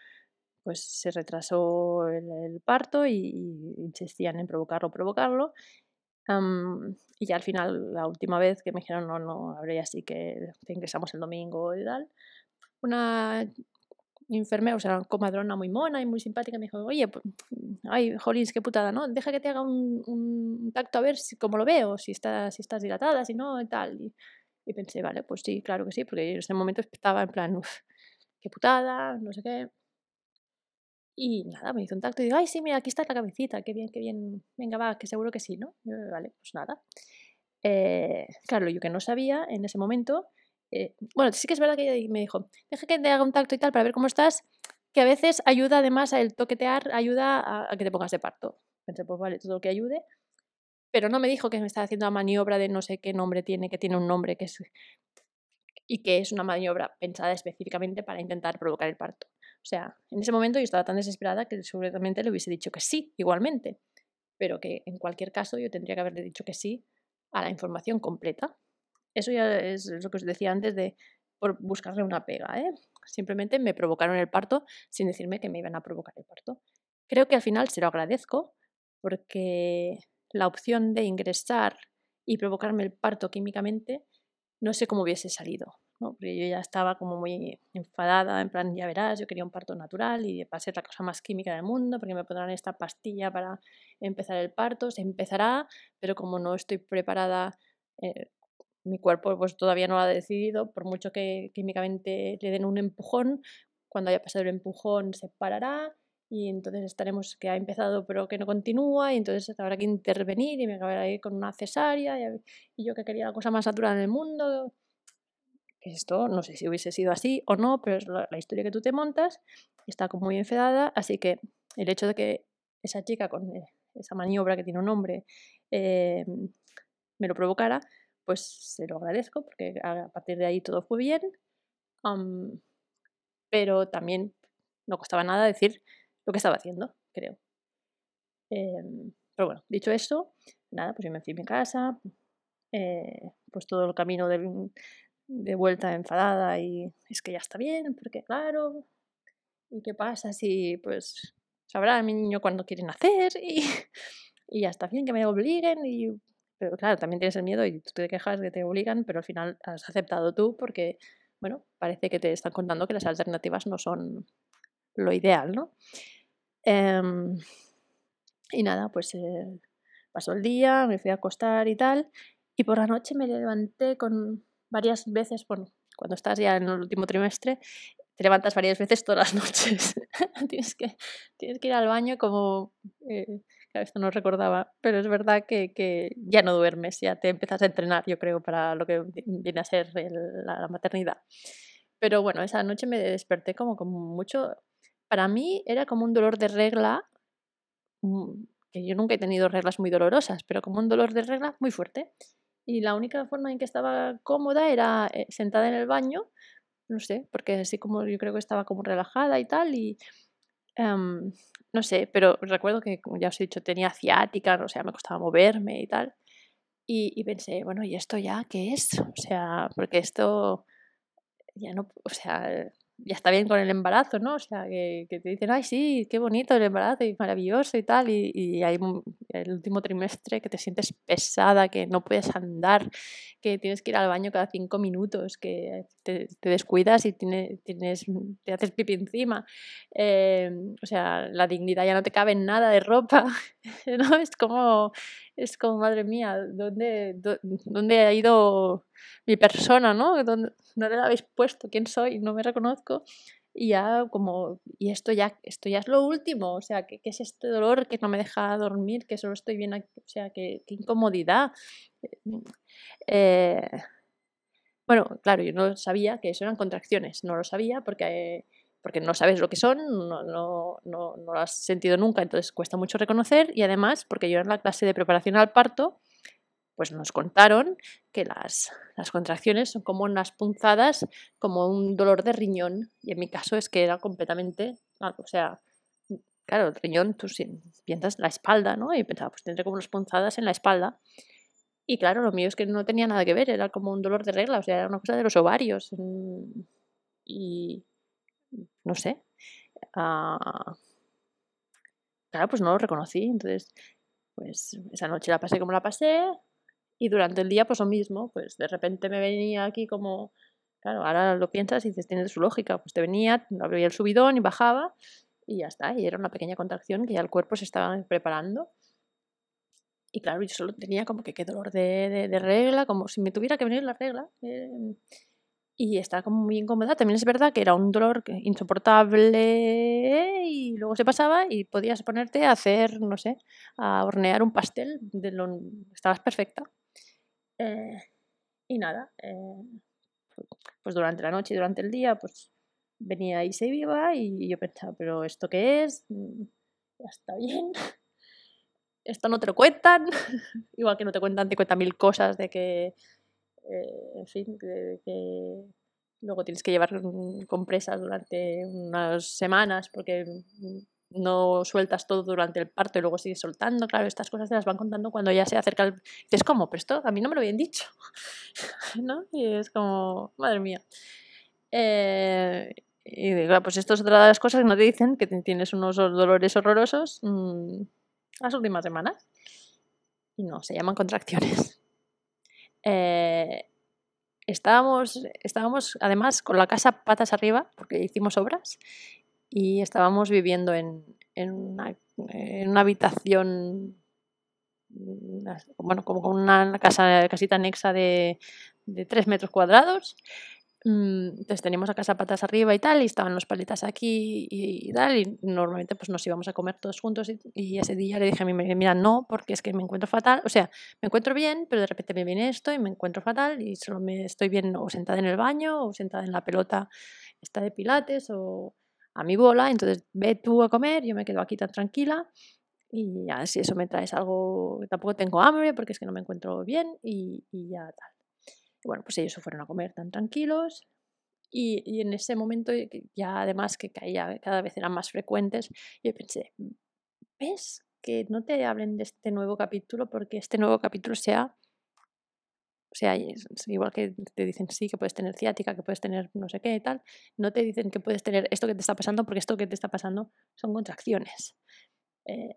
pues se retrasó el, parto y, insistían en provocarlo, provocarlo. y ya al final, la última vez que me dijeron, no, no, habría así que ingresamos el domingo y tal, una enfermera, o sea, comadrona muy mona y muy simpática, me dijo, oye, pues, ay, jolins, qué putada, ¿no? Deja que te haga un, un tacto a ver si, cómo lo veo, si, está, si estás dilatada, si no, y tal. Y, y pensé, vale, pues sí, claro que sí, porque en ese momento estaba en plan, uff, qué putada, no sé qué. Y nada, me hizo un tacto y digo, ay, sí, mira, aquí está la cabecita, qué bien, qué bien, venga, va, que seguro que sí, ¿no? vale, pues nada. Eh, claro, yo que no sabía en ese momento, eh, bueno, sí que es verdad que ella me dijo, deja que te haga un tacto y tal para ver cómo estás, que a veces ayuda además el toquetear, ayuda a, a que te pongas de parto. Pensé, pues vale, todo lo que ayude pero no me dijo que me estaba haciendo la maniobra de no sé qué nombre tiene, que tiene un nombre que es y que es una maniobra pensada específicamente para intentar provocar el parto. O sea, en ese momento yo estaba tan desesperada que seguramente le hubiese dicho que sí, igualmente, pero que en cualquier caso yo tendría que haberle dicho que sí a la información completa. Eso ya es lo que os decía antes de por buscarle una pega. ¿eh? Simplemente me provocaron el parto sin decirme que me iban a provocar el parto. Creo que al final se lo agradezco porque la opción de ingresar y provocarme el parto químicamente no sé cómo hubiese salido. ¿no? Porque yo ya estaba como muy enfadada, en plan, ya verás, yo quería un parto natural y va a ser la cosa más química del mundo porque me pondrán esta pastilla para empezar el parto. Se empezará, pero como no estoy preparada eh, mi cuerpo pues todavía no ha decidido, por mucho que químicamente le den un empujón, cuando haya pasado el empujón se parará y entonces estaremos que ha empezado pero que no continúa y entonces habrá que intervenir y me acabará ir con una cesárea y, yo que quería la cosa más natural en el mundo. Esto no sé si hubiese sido así o no, pero es la, historia que tú te montas, está como muy enfadada, así que el hecho de que esa chica con eh, esa maniobra que tiene un nombre eh, me lo provocara, pues se lo agradezco porque a partir de ahí todo fue bien. pero también no costaba nada decir lo que estaba haciendo, creo. Em, pero bueno, dicho eso, nada, pues yo me fui a mi casa, eh, pues todo el camino de, vuelta enfadada y es que ya está bien, porque claro, ¿y qué pasa si pues sabrá mi niño cuando quiere nacer y, y ya está bien que me obliguen y pero claro, también tienes el miedo y tú te quejas que te obligan, pero al final has aceptado tú porque, bueno, parece que te están contando que las alternativas no son lo ideal, ¿no? Em, y nada, pues eh, pasó el día, me fui a acostar y tal, y por la noche me levanté con varias veces, bueno, cuando estás ya en el último trimestre, te levantas varias veces todas las noches. tienes, que, tienes que ir al baño como... Eh, esto no recordaba, pero es verdad que, ya no duermes, ya te empiezas a entrenar, yo creo, para lo que viene a ser la, maternidad. Pero bueno, esa noche me desperté como con mucho... Para mí era como un dolor de regla, mm, que yo nunca he tenido reglas muy dolorosas, pero como un dolor de regla muy fuerte. Y la única forma en que estaba cómoda era eh, sentada en el baño, no sé, porque así como yo creo que estaba como relajada y tal, y em, no sé, pero recuerdo que, como ya os he dicho, tenía ciática, o sea, me costaba moverme y tal. Y, pensé, bueno, ¿y esto ya qué es? O sea, porque esto ya no, o sea, ya está bien con el embarazo, ¿no? O sea, que, te dicen, ay, sí, qué bonito el embarazo y maravilloso y tal, y, y, hay el último trimestre que te sientes pesada, que no puedes andar, que tienes que ir al baño cada cinco minutos, que te, descuidas y tienes, tienes, te haces pipi encima. Eh, o sea, la dignidad ya no te cabe en nada de ropa, ¿no? Es como, es como madre mía, ¿dónde, dónde ha ido mi persona, ¿no? ¿Dónde, ¿Dónde la habéis puesto? ¿Quién soy? No me reconozco. Y ya como, y esto ya, esto ya es lo último, o sea, ¿qué, es este dolor que no me deja dormir, que solo estoy bien aquí? O sea, qué, qué incomodidad. Eh, bueno, claro, yo no sabía que eso eran contracciones, no lo sabía porque, porque no sabes lo que son, no, no, no, lo has sentido nunca, entonces cuesta mucho reconocer y además porque yo en la clase de preparación al parto pues nos contaron que las, las, contracciones son como unas punzadas, como un dolor de riñón. Y en mi caso es que era completamente, o sea, claro, el riñón, tú piensas la espalda, ¿no? Y pensaba, pues tendré como unas punzadas en la espalda. Y claro, lo mío es que no tenía nada que ver, era como un dolor de regla, o sea, era una cosa de los ovarios. Mm, y no sé. Ah, claro, pues no lo reconocí. Entonces, pues esa noche la pasé como la pasé, y durante el día, pues lo mismo, pues de repente me venía aquí como, claro, ahora lo piensas y dices, tiene su lógica, pues te venía, abría el subidón y bajaba y ya está, y era una pequeña contracción que ya el cuerpo se estaba preparando. Y claro, yo solo tenía como que qué dolor de, de, regla, como si me tuviera que venir la regla. Eh, y estaba como muy incómoda. También es verdad que era un dolor insoportable y luego se pasaba y podías ponerte a hacer, no sé, a hornear un pastel. Estabas perfecta. Eh, y nada, eh, pues durante la noche y durante el día, pues venía y se iba y yo pensaba, pero ¿esto qué es? Mm, ya está bien. Esto no te lo cuentan. Igual que no te cuentan, te cuentan mil cosas de que, eh, en fin, que luego tienes que llevar compresas durante unas semanas porque no sueltas todo durante el parto y luego sigues soltando. Claro, estas cosas te las van contando cuando ya se acerca el... Dices, ¿cómo? Pero a mí no me lo habían dicho. ¿No? Y es como, madre mía. Eh, y digo, pues esto es otra de las cosas que no te dicen, que tienes unos dolores horrorosos mmm, las últimas semanas. Y no, se llaman contracciones. Eh, estábamos, estábamos además con la casa patas arriba, porque hicimos obras, y estábamos viviendo en, en, una, habitación, mm, bueno, como una casa, casita anexa de, de 3 metros cuadrados. Mm, entonces teníamos la casa patas arriba y tal, y estaban los paletas aquí y, tal, y normalmente pues nos íbamos a comer todos juntos y, ese día le dije a mi mira, no, porque es que me encuentro fatal, o sea, me encuentro bien, pero de repente me viene esto y me encuentro fatal y solo me estoy bien o sentada en el baño o sentada en la pelota esta de pilates o a mi bola, entonces ve tú a comer, yo me quedo aquí tan tranquila y ya si eso me traes algo, tampoco tengo hambre porque es que no me encuentro bien y, ya tal. Bueno, pues ellos se fueron a comer tan tranquilos y, en ese momento ya además que caía, cada vez eran más frecuentes, yo pensé, ¿ves? Que no te hablen de este nuevo capítulo porque este nuevo capítulo sea o sea, igual que te dicen sí, que puedes tener ciática, que puedes tener no sé qué y tal, no te dicen que puedes tener esto que te está pasando porque esto que te está pasando son contracciones. Eh,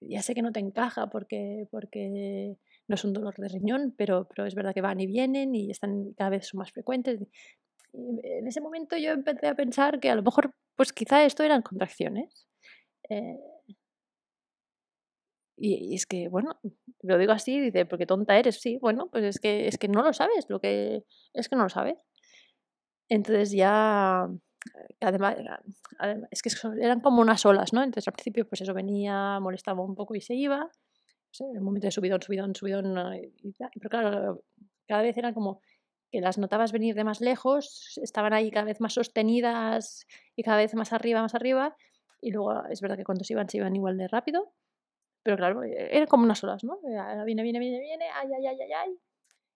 ya sé que no te encaja porque, porque no es un dolor de riñón, pero, pero es verdad que van y vienen y están cada vez son más frecuentes. en ese momento yo empecé a pensar que a lo mejor, pues quizá esto eran contracciones. Eh, y, es que, bueno, lo digo así, dice, porque tonta eres, sí, bueno, pues es que, es que no lo sabes, lo que es que no lo sabes. Entonces ya, además, es que eran como unas olas, ¿no? Entonces al principio, pues eso venía, molestaba un poco y se iba. En el momento de subidón, subidón, subidón, y, pero claro, cada vez eran como que las notabas venir de más lejos, estaban ahí cada vez más sostenidas y cada vez más arriba, más arriba, y luego es verdad que cuando se iban, se iban igual de rápido, pero claro, e-, eran como unas olas, ¿no? Eh, viene, viene, viene, viene, ay, ay, ay, ay, ay.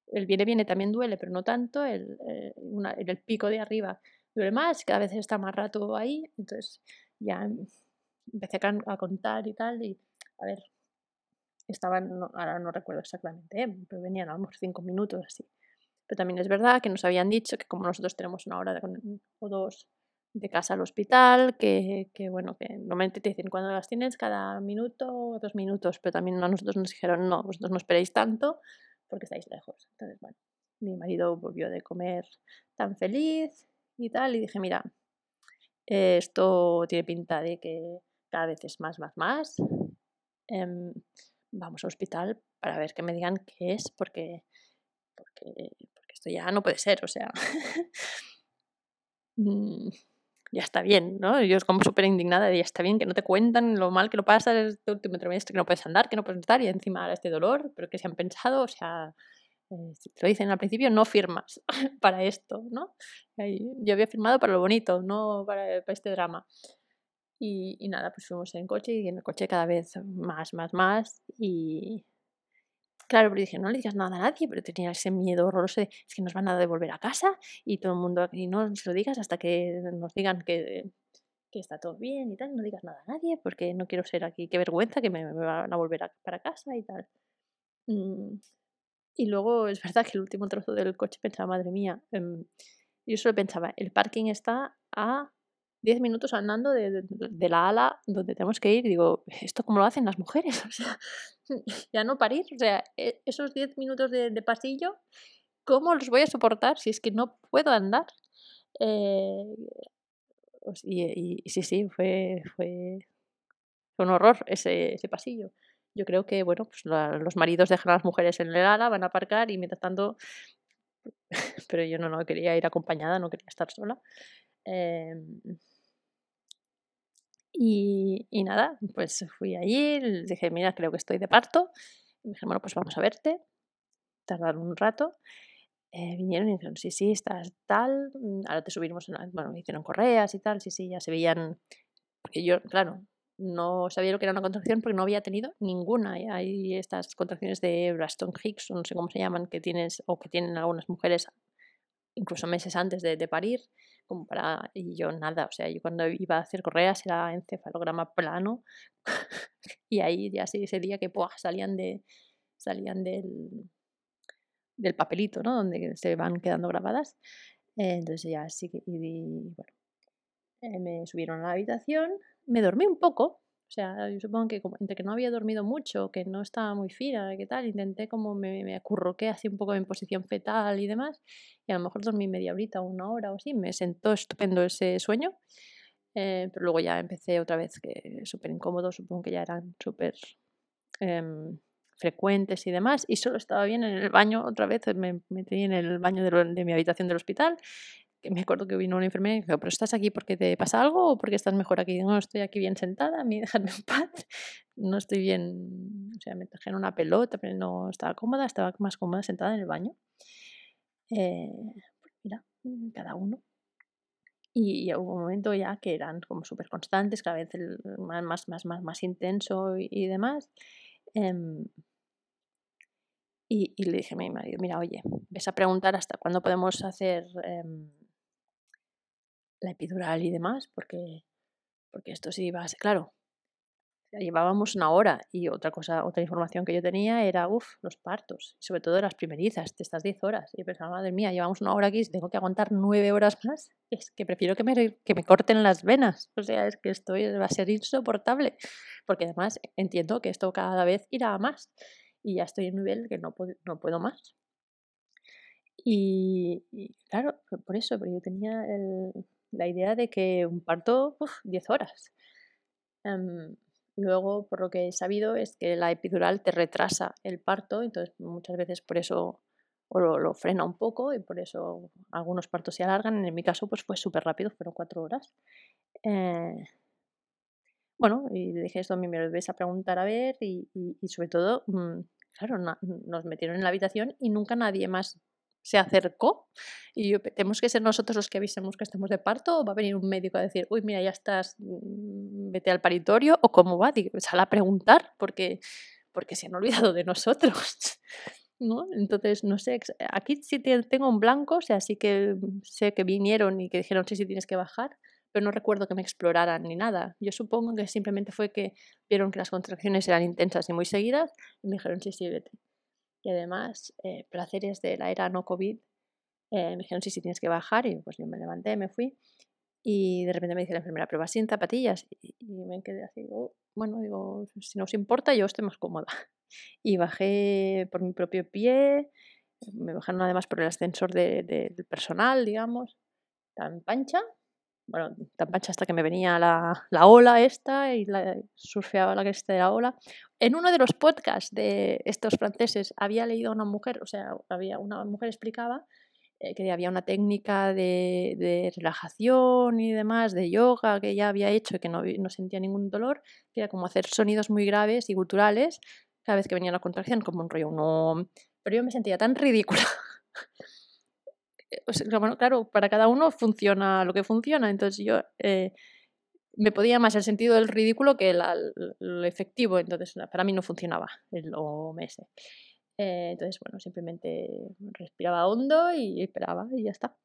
El viene, viene también duele, pero no tanto. El, eh, el pico de arriba duele más, cada vez está más rato ahí. Entonces ya empecé a, contar y tal. Y a ver, estaban, ahora no recuerdo exactamente, ¿eh? pero venían a lo mejor cinco minutos así. Pero también es verdad que nos habían dicho que como nosotros tenemos una hora de, o dos de casa al hospital, que, que, bueno, que normalmente te dicen cuando las tienes cada minuto o dos minutos, pero también a nosotros nos dijeron, no, vosotros no esperéis tanto porque estáis lejos. Entonces, bueno, mi marido volvió de comer tan feliz y tal, y dije, mira, esto tiene pinta de que cada vez es más, más, más. Em, vamos al hospital para ver que me digan qué es, porque, porque, porque esto ya no puede ser, o sea. Mm, ya está bien, ¿no? Yo es como súper indignada de ya está bien, que no te cuentan lo mal que lo pasas este último trimestre, que no puedes andar, que no puedes estar y encima este dolor, pero que se han pensado, o sea, eh, si te lo dicen al principio, no firmas para esto, ¿no? Yo había firmado para lo bonito, no para, para este drama. Y, nada, pues fuimos en coche y en el coche cada vez más, más, más y, Claro, pero dije, no le digas nada a nadie, pero tenía ese miedo horroroso de, es que nos van a devolver a casa y todo el mundo, y no se lo digas hasta que nos digan que, que está todo bien y tal, no digas nada a nadie porque no quiero ser aquí, qué vergüenza que me, van a volver para casa y tal. Mm, y luego es verdad que el último trozo del coche pensaba, madre mía, em, yo solo pensaba, el parking está a 10 minutos andando de, de, la ala donde tenemos que ir. Digo, ¿esto cómo lo hacen las mujeres? O sea, ya no parir. O sea, e, esos 10 minutos de, pasillo, ¿cómo los voy a soportar si es que no puedo andar? Eh, y, sí, sí, fue, fue, un horror ese, ese pasillo. Yo creo que, bueno, pues los maridos dejan a las mujeres en el ala, van a aparcar y mientras tanto pero yo no, no quería ir acompañada, no quería estar sola. Eh, y, y, nada, pues fui allí, dije, mira, creo que estoy de parto. Y me dijeron, bueno, pues vamos a verte. Tardaron un rato. Eh, vinieron y dijeron, sí, sí, estás tal. Mm, ahora te subimos, bueno, me hicieron correas y tal. Sí, sí, ya se veían. Porque yo, claro, no sabía lo que era una contracción porque no había tenido ninguna. Hay estas contracciones de Braston Hicks, no sé cómo se llaman, que tienes o que tienen algunas mujeres incluso meses antes de parir, como para, y yo nada, o sea, yo cuando iba a hacer correas era encefalograma plano y ahí ya sí ese día que salían de salían del, del papelito, ¿no? Donde se van quedando grabadas. entonces ya sí que, y, bueno, eh, me subieron a la habitación, me dormí un poco, o sea, yo supongo que como, entre que no había dormido mucho, que no estaba muy fina, que tal, intenté como me, me acurroqué así un poco en posición fetal y demás, y a lo mejor dormí media horita, una hora o así, me sentó estupendo ese sueño, eh, pero luego ya empecé otra vez, que súper incómodo, supongo que ya eran súper em, frecuentes y demás, y solo estaba bien en el baño, otra vez me metí en el baño de, de mi habitación del hospital, me acuerdo que vino una enfermera y dijo, pero ¿estás aquí porque te pasa algo o porque estás mejor aquí? No, estoy aquí bien sentada, a mí déjame en paz, no estoy bien, o sea, me trajeron una pelota, pero no estaba cómoda, estaba más cómoda sentada en el baño. Eh, pues mira, cada uno. Y, hubo un momento ya que eran como súper constantes, cada vez más, más, más, más intenso y, demás. Em, y, le dije a mi marido, mira, oye, ves a preguntar hasta cuándo podemos hacer em, la epidural y demás, porque, porque esto sí iba a ser, claro, llevábamos una hora y otra cosa, otra información que yo tenía era, uff, los partos, sobre todo las primerizas, de estas 10 horas. Y pensaba, madre mía, llevamos una hora aquí y tengo que aguantar 9 horas más, es que prefiero que me, que me corten las venas. O sea, es que esto va a ser insoportable, porque además entiendo que esto cada vez irá a más y ya estoy en un nivel que no puedo, no puedo más. Y, y, claro, por eso, pero yo tenía el, la idea de que un parto, 10 horas. Em, luego, por lo que he sabido, es que la epidural te retrasa el parto, entonces muchas veces por eso o lo, frena un poco y por eso algunos partos se alargan. En mi caso, pues fue súper rápido, fueron cuatro horas. Eh, bueno, y dije esto a mí me lo a preguntar a ver y, sobre todo, mm, claro, nos metieron en la habitación y nunca nadie más se acercó y yo, tenemos que ser nosotros los que avisemos que estamos de parto o va a venir un médico a decir, uy, mira, ya estás, mm, vete al paritorio o cómo va, sal a preguntar porque, porque se han olvidado de nosotros. ¿No? Entonces, no sé, aquí sí tengo un blanco, o sea, sí que sé que vinieron y que dijeron, sí, sí, tienes que bajar, pero no recuerdo que me exploraran ni nada. Yo supongo que simplemente fue que vieron que las contracciones eran intensas y muy seguidas y me dijeron, sí, sí, vete y además eh, placeres de la era no COVID. Eh, me dijeron, sí, sí, tienes que bajar y pues yo me levanté, me fui y de repente me dice la enfermera, pero vas sin zapatillas y, me quedé así, oh, bueno, digo, si no os importa yo estoy más cómoda. Y bajé por mi propio pie, me bajaron además por el ascensor del personal, digamos, tan pancha, bueno, tan pancha hasta que me venía la, la ola esta y surfeaba la que de la ola. En uno de los podcasts de estos franceses había leído a una mujer, o sea, había una mujer explicaba eh, que había una técnica de, de, relajación y demás, de yoga que ella había hecho y que no, no sentía ningún dolor, que era como hacer sonidos muy graves y guturales cada vez que venía la contracción, como un rollo, no. Pero yo me sentía tan ridícula bueno, claro, para cada uno funciona lo que funciona. Entonces yo eh, me podía más el sentido del ridículo que el, efectivo. Entonces para mí no funcionaba el OMS. Eh, entonces, bueno, simplemente respiraba hondo y esperaba y ya está.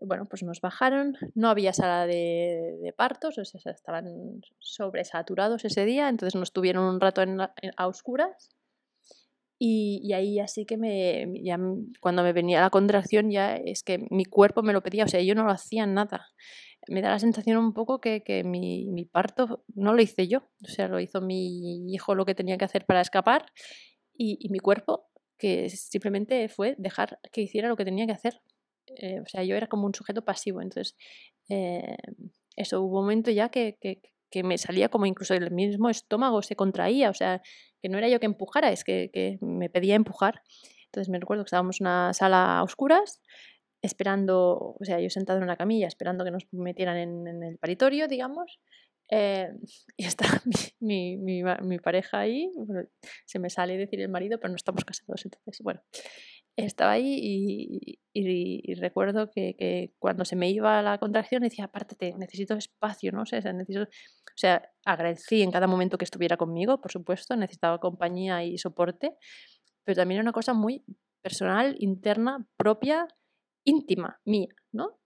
bueno, pues nos bajaron. No había sala de, de, partos, o sea, estaban sobresaturados ese día. Entonces nos tuvieron un rato en, a oscuras y, ahí así que me, ya cuando me venía la contracción ya es que mi cuerpo me lo pedía, o sea, yo no lo hacía nada. Me da la sensación un poco que, que mi, parto no lo hice yo, o sea, lo hizo mi hijo lo que tenía que hacer para escapar y, y mi cuerpo que simplemente fue dejar que hiciera lo que tenía que hacer. Eh, o sea, yo era como un sujeto pasivo, entonces eh, eso hubo un momento ya que, que, que me salía como incluso el mismo estómago se contraía, o sea, que no era yo que empujara, es que, me pedía empujar. Entonces me recuerdo que estábamos en una sala a oscuras, esperando, o sea, yo sentado en una camilla, esperando que nos metieran en, el paritorio, digamos, eh, y está mi, mi, mi, pareja ahí, se me sale decir el marido, pero no estamos casados, entonces, bueno, estaba ahí y, recuerdo que, que, cuando se me iba la contracción decía, apártate, necesito espacio, ¿no? O sea, necesito, o sea, agradecí en cada momento que estuviera conmigo, por supuesto, necesitaba compañía y soporte, pero también era una cosa muy personal, interna, propia, íntima, mía, ¿no?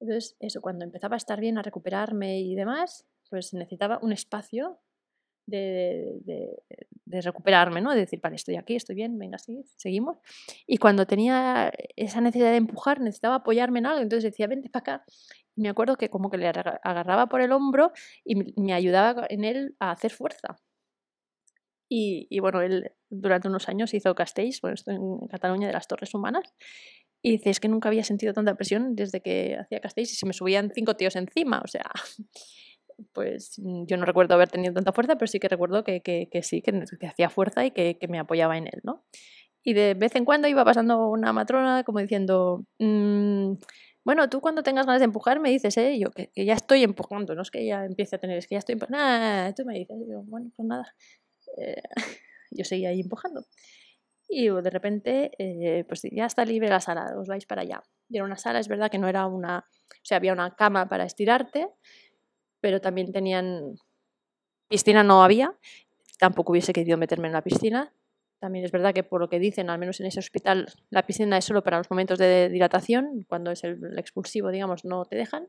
Entonces, eso, cuando empezaba a estar bien, a recuperarme y demás, pues necesitaba un espacio de, de, recuperarme, ¿no? De decir, vale, estoy aquí, estoy bien, venga, sí, seguimos. Y cuando tenía esa necesidad de empujar, necesitaba apoyarme en algo, entonces decía, vente para acá. Y me acuerdo que como que le agarraba por el hombro y me ayudaba en él a hacer fuerza. Y, y bueno, él durante unos años hizo Castells, bueno, estoy en Cataluña de las Torres Humanas, y dice, es que nunca había sentido tanta presión desde que hacía Castells y se me subían cinco tíos encima, o sea, pues mm, yo no recuerdo haber tenido tanta fuerza, pero sí que recuerdo que, que, sí, que, hacía fuerza y que, me apoyaba en él, ¿no? Y de vez en cuando iba pasando una matrona como diciendo, mmm, bueno, tú cuando tengas ganas de empujar me dices, ¿eh? Yo que, ya estoy empujando, no es que ya empiece a tener, es que ya estoy empujando. Nada, tú me dices, yo, bueno, pues nada. Eh, yo seguía ahí empujando. Y de repente, eh, pues ya está libre la sala, os vais para allá. Y era una sala, es verdad que no era una, o sea, había una cama para estirarte, pero también tenían piscina no había, tampoco hubiese querido meterme en la piscina. También es verdad que por lo que dicen, al menos en ese hospital, la piscina es solo para los momentos de dilatación, cuando es el, expulsivo, digamos, no te dejan.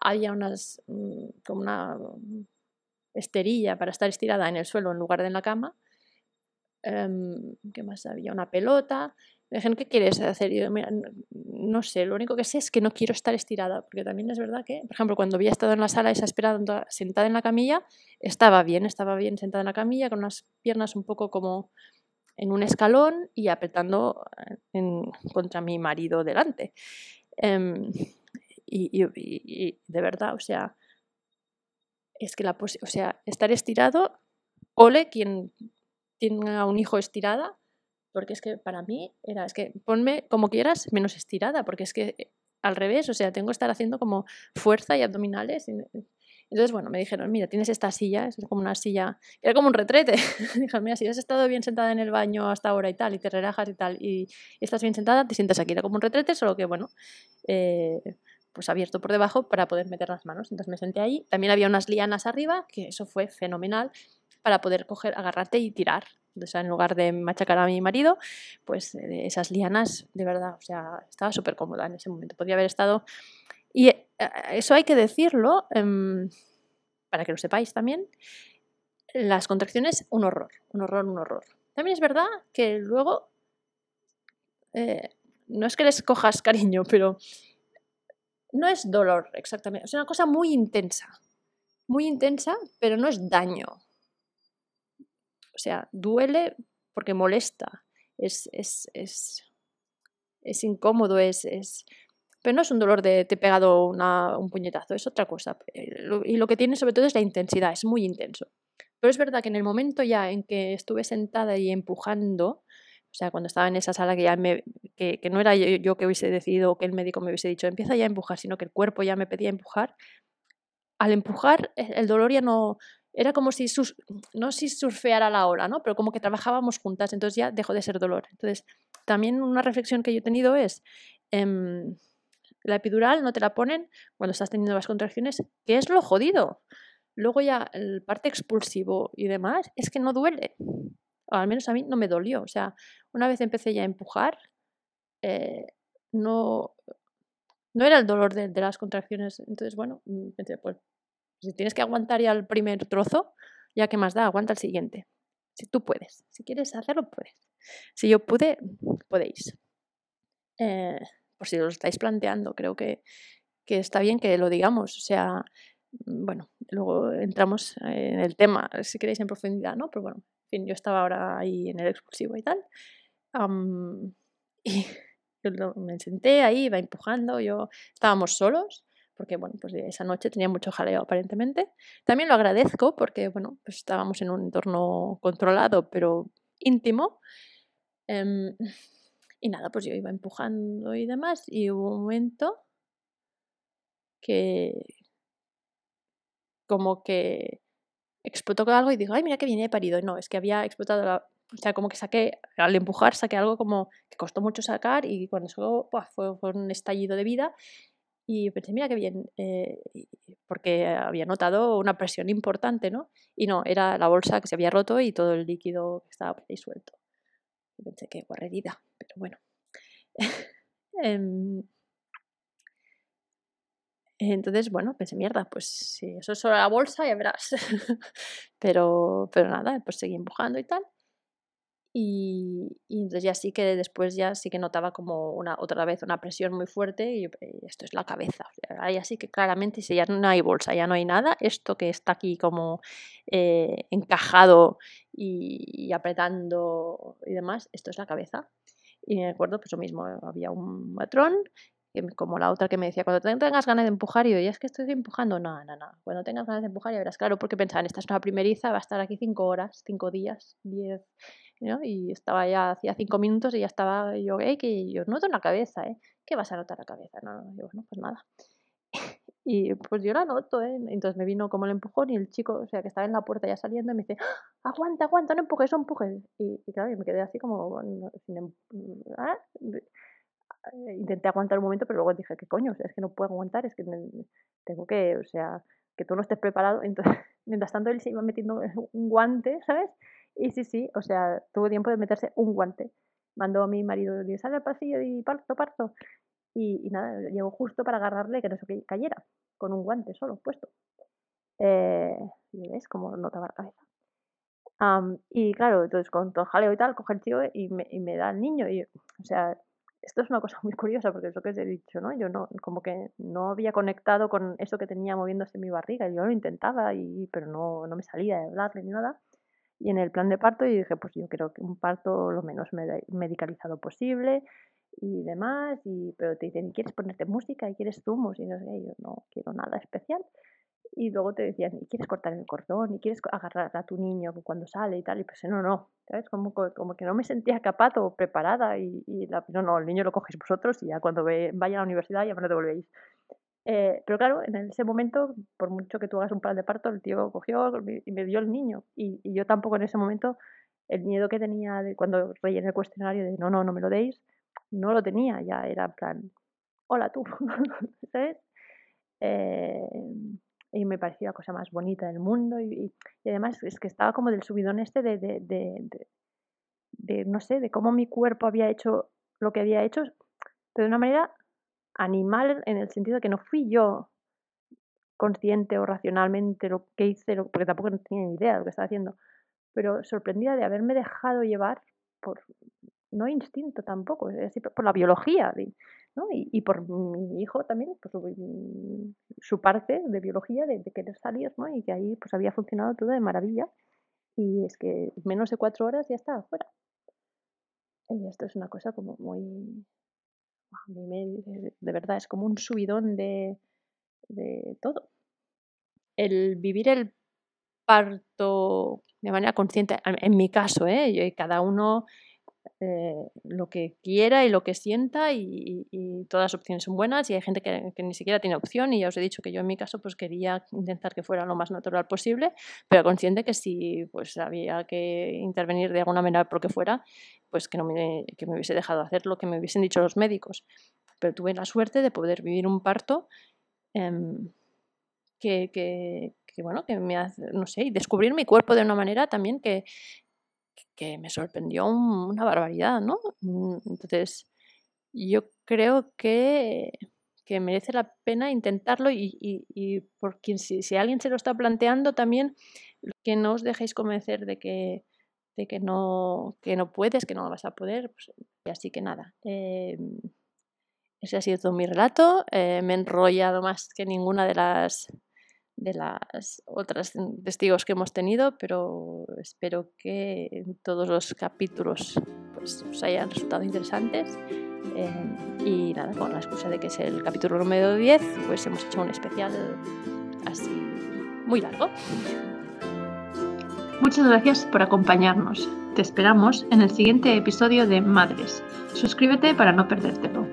Había unas, mm, como una esterilla para estar estirada en el suelo en lugar de en la cama. Em, ¿Qué más había? Una pelota. Me dijeron, ¿qué quieres hacer? yo, no sé, lo único que sé es que no quiero estar estirada, porque también es verdad que, por ejemplo, cuando había estado en la sala esa esperando sentada en la camilla, estaba bien, estaba bien sentada en la camilla, con unas piernas un poco como en un escalón y apretando en, contra mi marido delante. Em, y, y, de verdad, o sea, es que la o sea, estar estirado, ole quien tenga un hijo estirada, porque es que para mí era, es que ponme como quieras menos estirada, porque es que eh, al revés, o sea, tengo que estar haciendo como fuerza y abdominales. Entonces, bueno, me dijeron, mira, tienes esta silla, es como una silla, era como un retrete. dijeron, mira, si has estado bien sentada en el baño hasta ahora y tal, y te relajas y tal, y estás bien sentada, te sientas aquí, era como un retrete, solo que, bueno, eh, pues abierto por debajo para poder meter las manos. Entonces me senté ahí. También había unas lianas arriba, que eso fue fenomenal para poder coger, agarrarte y tirar. O sea, en lugar de machacar a mi marido, pues eh, esas lianas, de verdad, o sea, estaba súper cómoda en ese momento. Podría haber estado... Y eh, eso hay que decirlo, em, para que lo sepáis también, las contracciones, un horror, un horror, un horror. También es verdad que luego, eh, no es que les cojas cariño, pero no es dolor exactamente, es una cosa muy intensa, muy intensa, pero no es daño. O sea, duele porque molesta, es, es, es, es incómodo, es, es, pero no es un dolor de te he pegado una, un puñetazo, es otra cosa. Eh, y lo que tiene sobre todo es la intensidad, es muy intenso. Pero es verdad que en el momento ya en que estuve sentada y empujando, o sea, cuando estaba en esa sala que ya me, que, que no era yo, que hubiese decidido o que el médico me hubiese dicho, empieza ya a empujar, sino que el cuerpo ya me pedía empujar, al empujar eh, el dolor ya no, era como si, sus, no si surfeara la ola, ¿no? Pero como que trabajábamos juntas, entonces ya dejó de ser dolor. Entonces, también una reflexión que yo he tenido es, eh, la epidural no te la ponen cuando estás teniendo las contracciones, que es lo jodido. Luego ya el parte expulsivo y demás es que no duele. O al menos a mí no me dolió. O sea, una vez empecé ya a empujar, eh, no, no era el dolor de, de, las contracciones. Entonces, bueno, mm, pensé, pues si tienes que aguantar ya el primer trozo, ya que más da, aguanta el siguiente. Si tú puedes, si quieres hacerlo, puedes. Si yo pude, podéis. Eh, por si lo estáis planteando, creo que, que está bien que lo digamos. O sea, bueno, luego entramos en el tema, si queréis en profundidad, ¿no? Pero bueno, en fin, yo estaba ahora ahí en el exclusivo y tal. Um, y yo me senté ahí, iba empujando, yo estábamos solos porque bueno, pues esa noche tenía mucho jaleo aparentemente. También lo agradezco porque bueno, pues estábamos en un entorno controlado pero íntimo. Eh, y nada, pues yo iba empujando y demás y hubo un momento que como que explotó algo y digo, ay, mira que viene parido. No, es que había explotado la... O sea, como que saqué, al empujar, saqué algo como que costó mucho sacar y cuando sacó, fue, fue un estallido de vida y pensé, mira qué bien, eh, porque había notado una presión importante, ¿no? Y no, era la bolsa que se había roto y todo el líquido que estaba por ahí suelto. Pensé, qué guarrerida, pero pero bueno. Em, entonces, bueno, pensé, mierda, pues si eso es solo la bolsa, ya verás. pero, pero nada, pues seguí empujando y tal. Y, entonces ya sí que después ya sí que notaba como una otra vez una presión muy fuerte y, esto es la cabeza. ahí así que claramente si ya no hay bolsa, ya no hay nada, esto que está aquí como eh, encajado y, apretando y demás, esto es la cabeza. Y me acuerdo pues lo mismo, había un patrón como la otra que me decía, cuando tengas ganas de empujar, y yo, ya es que estoy empujando, no, no, no, cuando tengas ganas de empujar ya verás, claro, porque pensaban, esta es una primeriza, va a estar aquí cinco horas, cinco días, diez, y estaba ya, hacía cinco minutos y ya estaba yo, eh, que yo noto la cabeza, ¿eh? ¿Qué vas a notar la cabeza? No, no, yo, bueno, pues nada. Y pues yo la noto, ¿eh? Entonces me vino como el empujón y el chico, o sea, que estaba en la puerta ya saliendo, y me dice, ¡Ah, aguanta, aguanta, no empujes, no empujes. Y, claro, y me quedé así como, sin, ¿ah? Intenté aguantar un momento, pero luego dije, ¿qué coño? O sea, es que no puedo aguantar, es que tengo que, o sea, que tú no estés preparado. Entonces, mientras tanto, él se iba metiendo un guante, ¿sabes? Y sí, sí, o sea, tuvo tiempo de meterse un guante. Mandó a mi marido, y sale al pasillo y parto, parto. Y, nada, llegó justo para agarrarle que no se cayera, con un guante solo puesto. Eh, y ves como notaba la cabeza. y claro, entonces con todo jaleo y tal, coge el tío y me, y me da al niño. Y, o sea, esto es una cosa muy curiosa porque es lo que os he dicho, ¿no? Yo no, como que no había conectado con eso que tenía moviéndose mi barriga. Yo lo intentaba, y, pero no, no me salía de hablarle ni nada. Y en el plan de parto y dije, pues yo creo que un parto lo menos medicalizado posible y demás, y, pero te dicen, ¿y quieres ponerte música? ¿Y quieres zumos? Y no sé, yo no quiero nada especial. Y luego te decían, ¿y quieres cortar el cordón? ¿Y quieres agarrar a tu niño cuando sale y tal? Y pues no, no, ¿sabes? Como, como que no me sentía capaz o preparada y, y la, no, no, el niño lo cogéis vosotros y ya cuando vaya a la universidad ya me lo devolvéis. Eh, pero claro, en ese momento, por mucho que tú hagas un plan de parto, el tío cogió y me dio el niño. Y, y yo tampoco en ese momento, el miedo que tenía de cuando rellené el cuestionario de no, no, no me lo deis, no lo tenía, ya era en plan, hola tú, ¿sabes? Eh, y me pareció la cosa más bonita del mundo y, además es que estaba como del subidón este de, no sé, de cómo mi cuerpo había hecho lo que había hecho, pero de una manera animal en el sentido de que no fui yo consciente o racionalmente lo que hice, porque tampoco tenía ni idea de lo que estaba haciendo, pero sorprendida de haberme dejado llevar por, no instinto tampoco, es por la biología, ¿no? y, por mi hijo también, por su, parte de biología, de, querer salir, ¿no? y que ahí pues había funcionado todo de maravilla, y es que menos de cuatro horas ya estaba fuera. Y esto es una cosa como muy, de verdad, es como un subidón de, de todo. El vivir el parto de manera consciente, en mi caso, ¿eh? cada uno eh, lo que quiera y lo que sienta y, todas las opciones son buenas y hay gente que, ni siquiera tiene opción y ya os he dicho que yo en mi caso pues quería intentar que fuera lo más natural posible pero consciente que si pues había que intervenir de alguna manera por que fuera pues que no me, que me hubiese dejado hacer lo que me hubiesen dicho los médicos. Pero tuve la suerte de poder vivir un parto que, que, que, bueno que me hace no sé y descubrir mi cuerpo de una manera también que, que me sorprendió una barbaridad, ¿no? Mm, entonces, yo creo que, que merece la pena intentarlo y, y, por quien, si, si, alguien se lo está planteando también, que no os dejéis convencer de que, de que, no, que no puedes, que no vas a poder. Pues, así que nada, eh, ese ha sido todo mi relato. Eh, me he enrollado más que ninguna de las de las otras testigos que hemos tenido, pero espero que todos los capítulos pues, os hayan resultado interesantes. Eh, y nada, con la excusa de que es el capítulo número 10, pues hemos hecho un especial así muy largo. Muchas gracias por acompañarnos. Te esperamos en el siguiente episodio de Madres. Suscríbete para no perdértelo.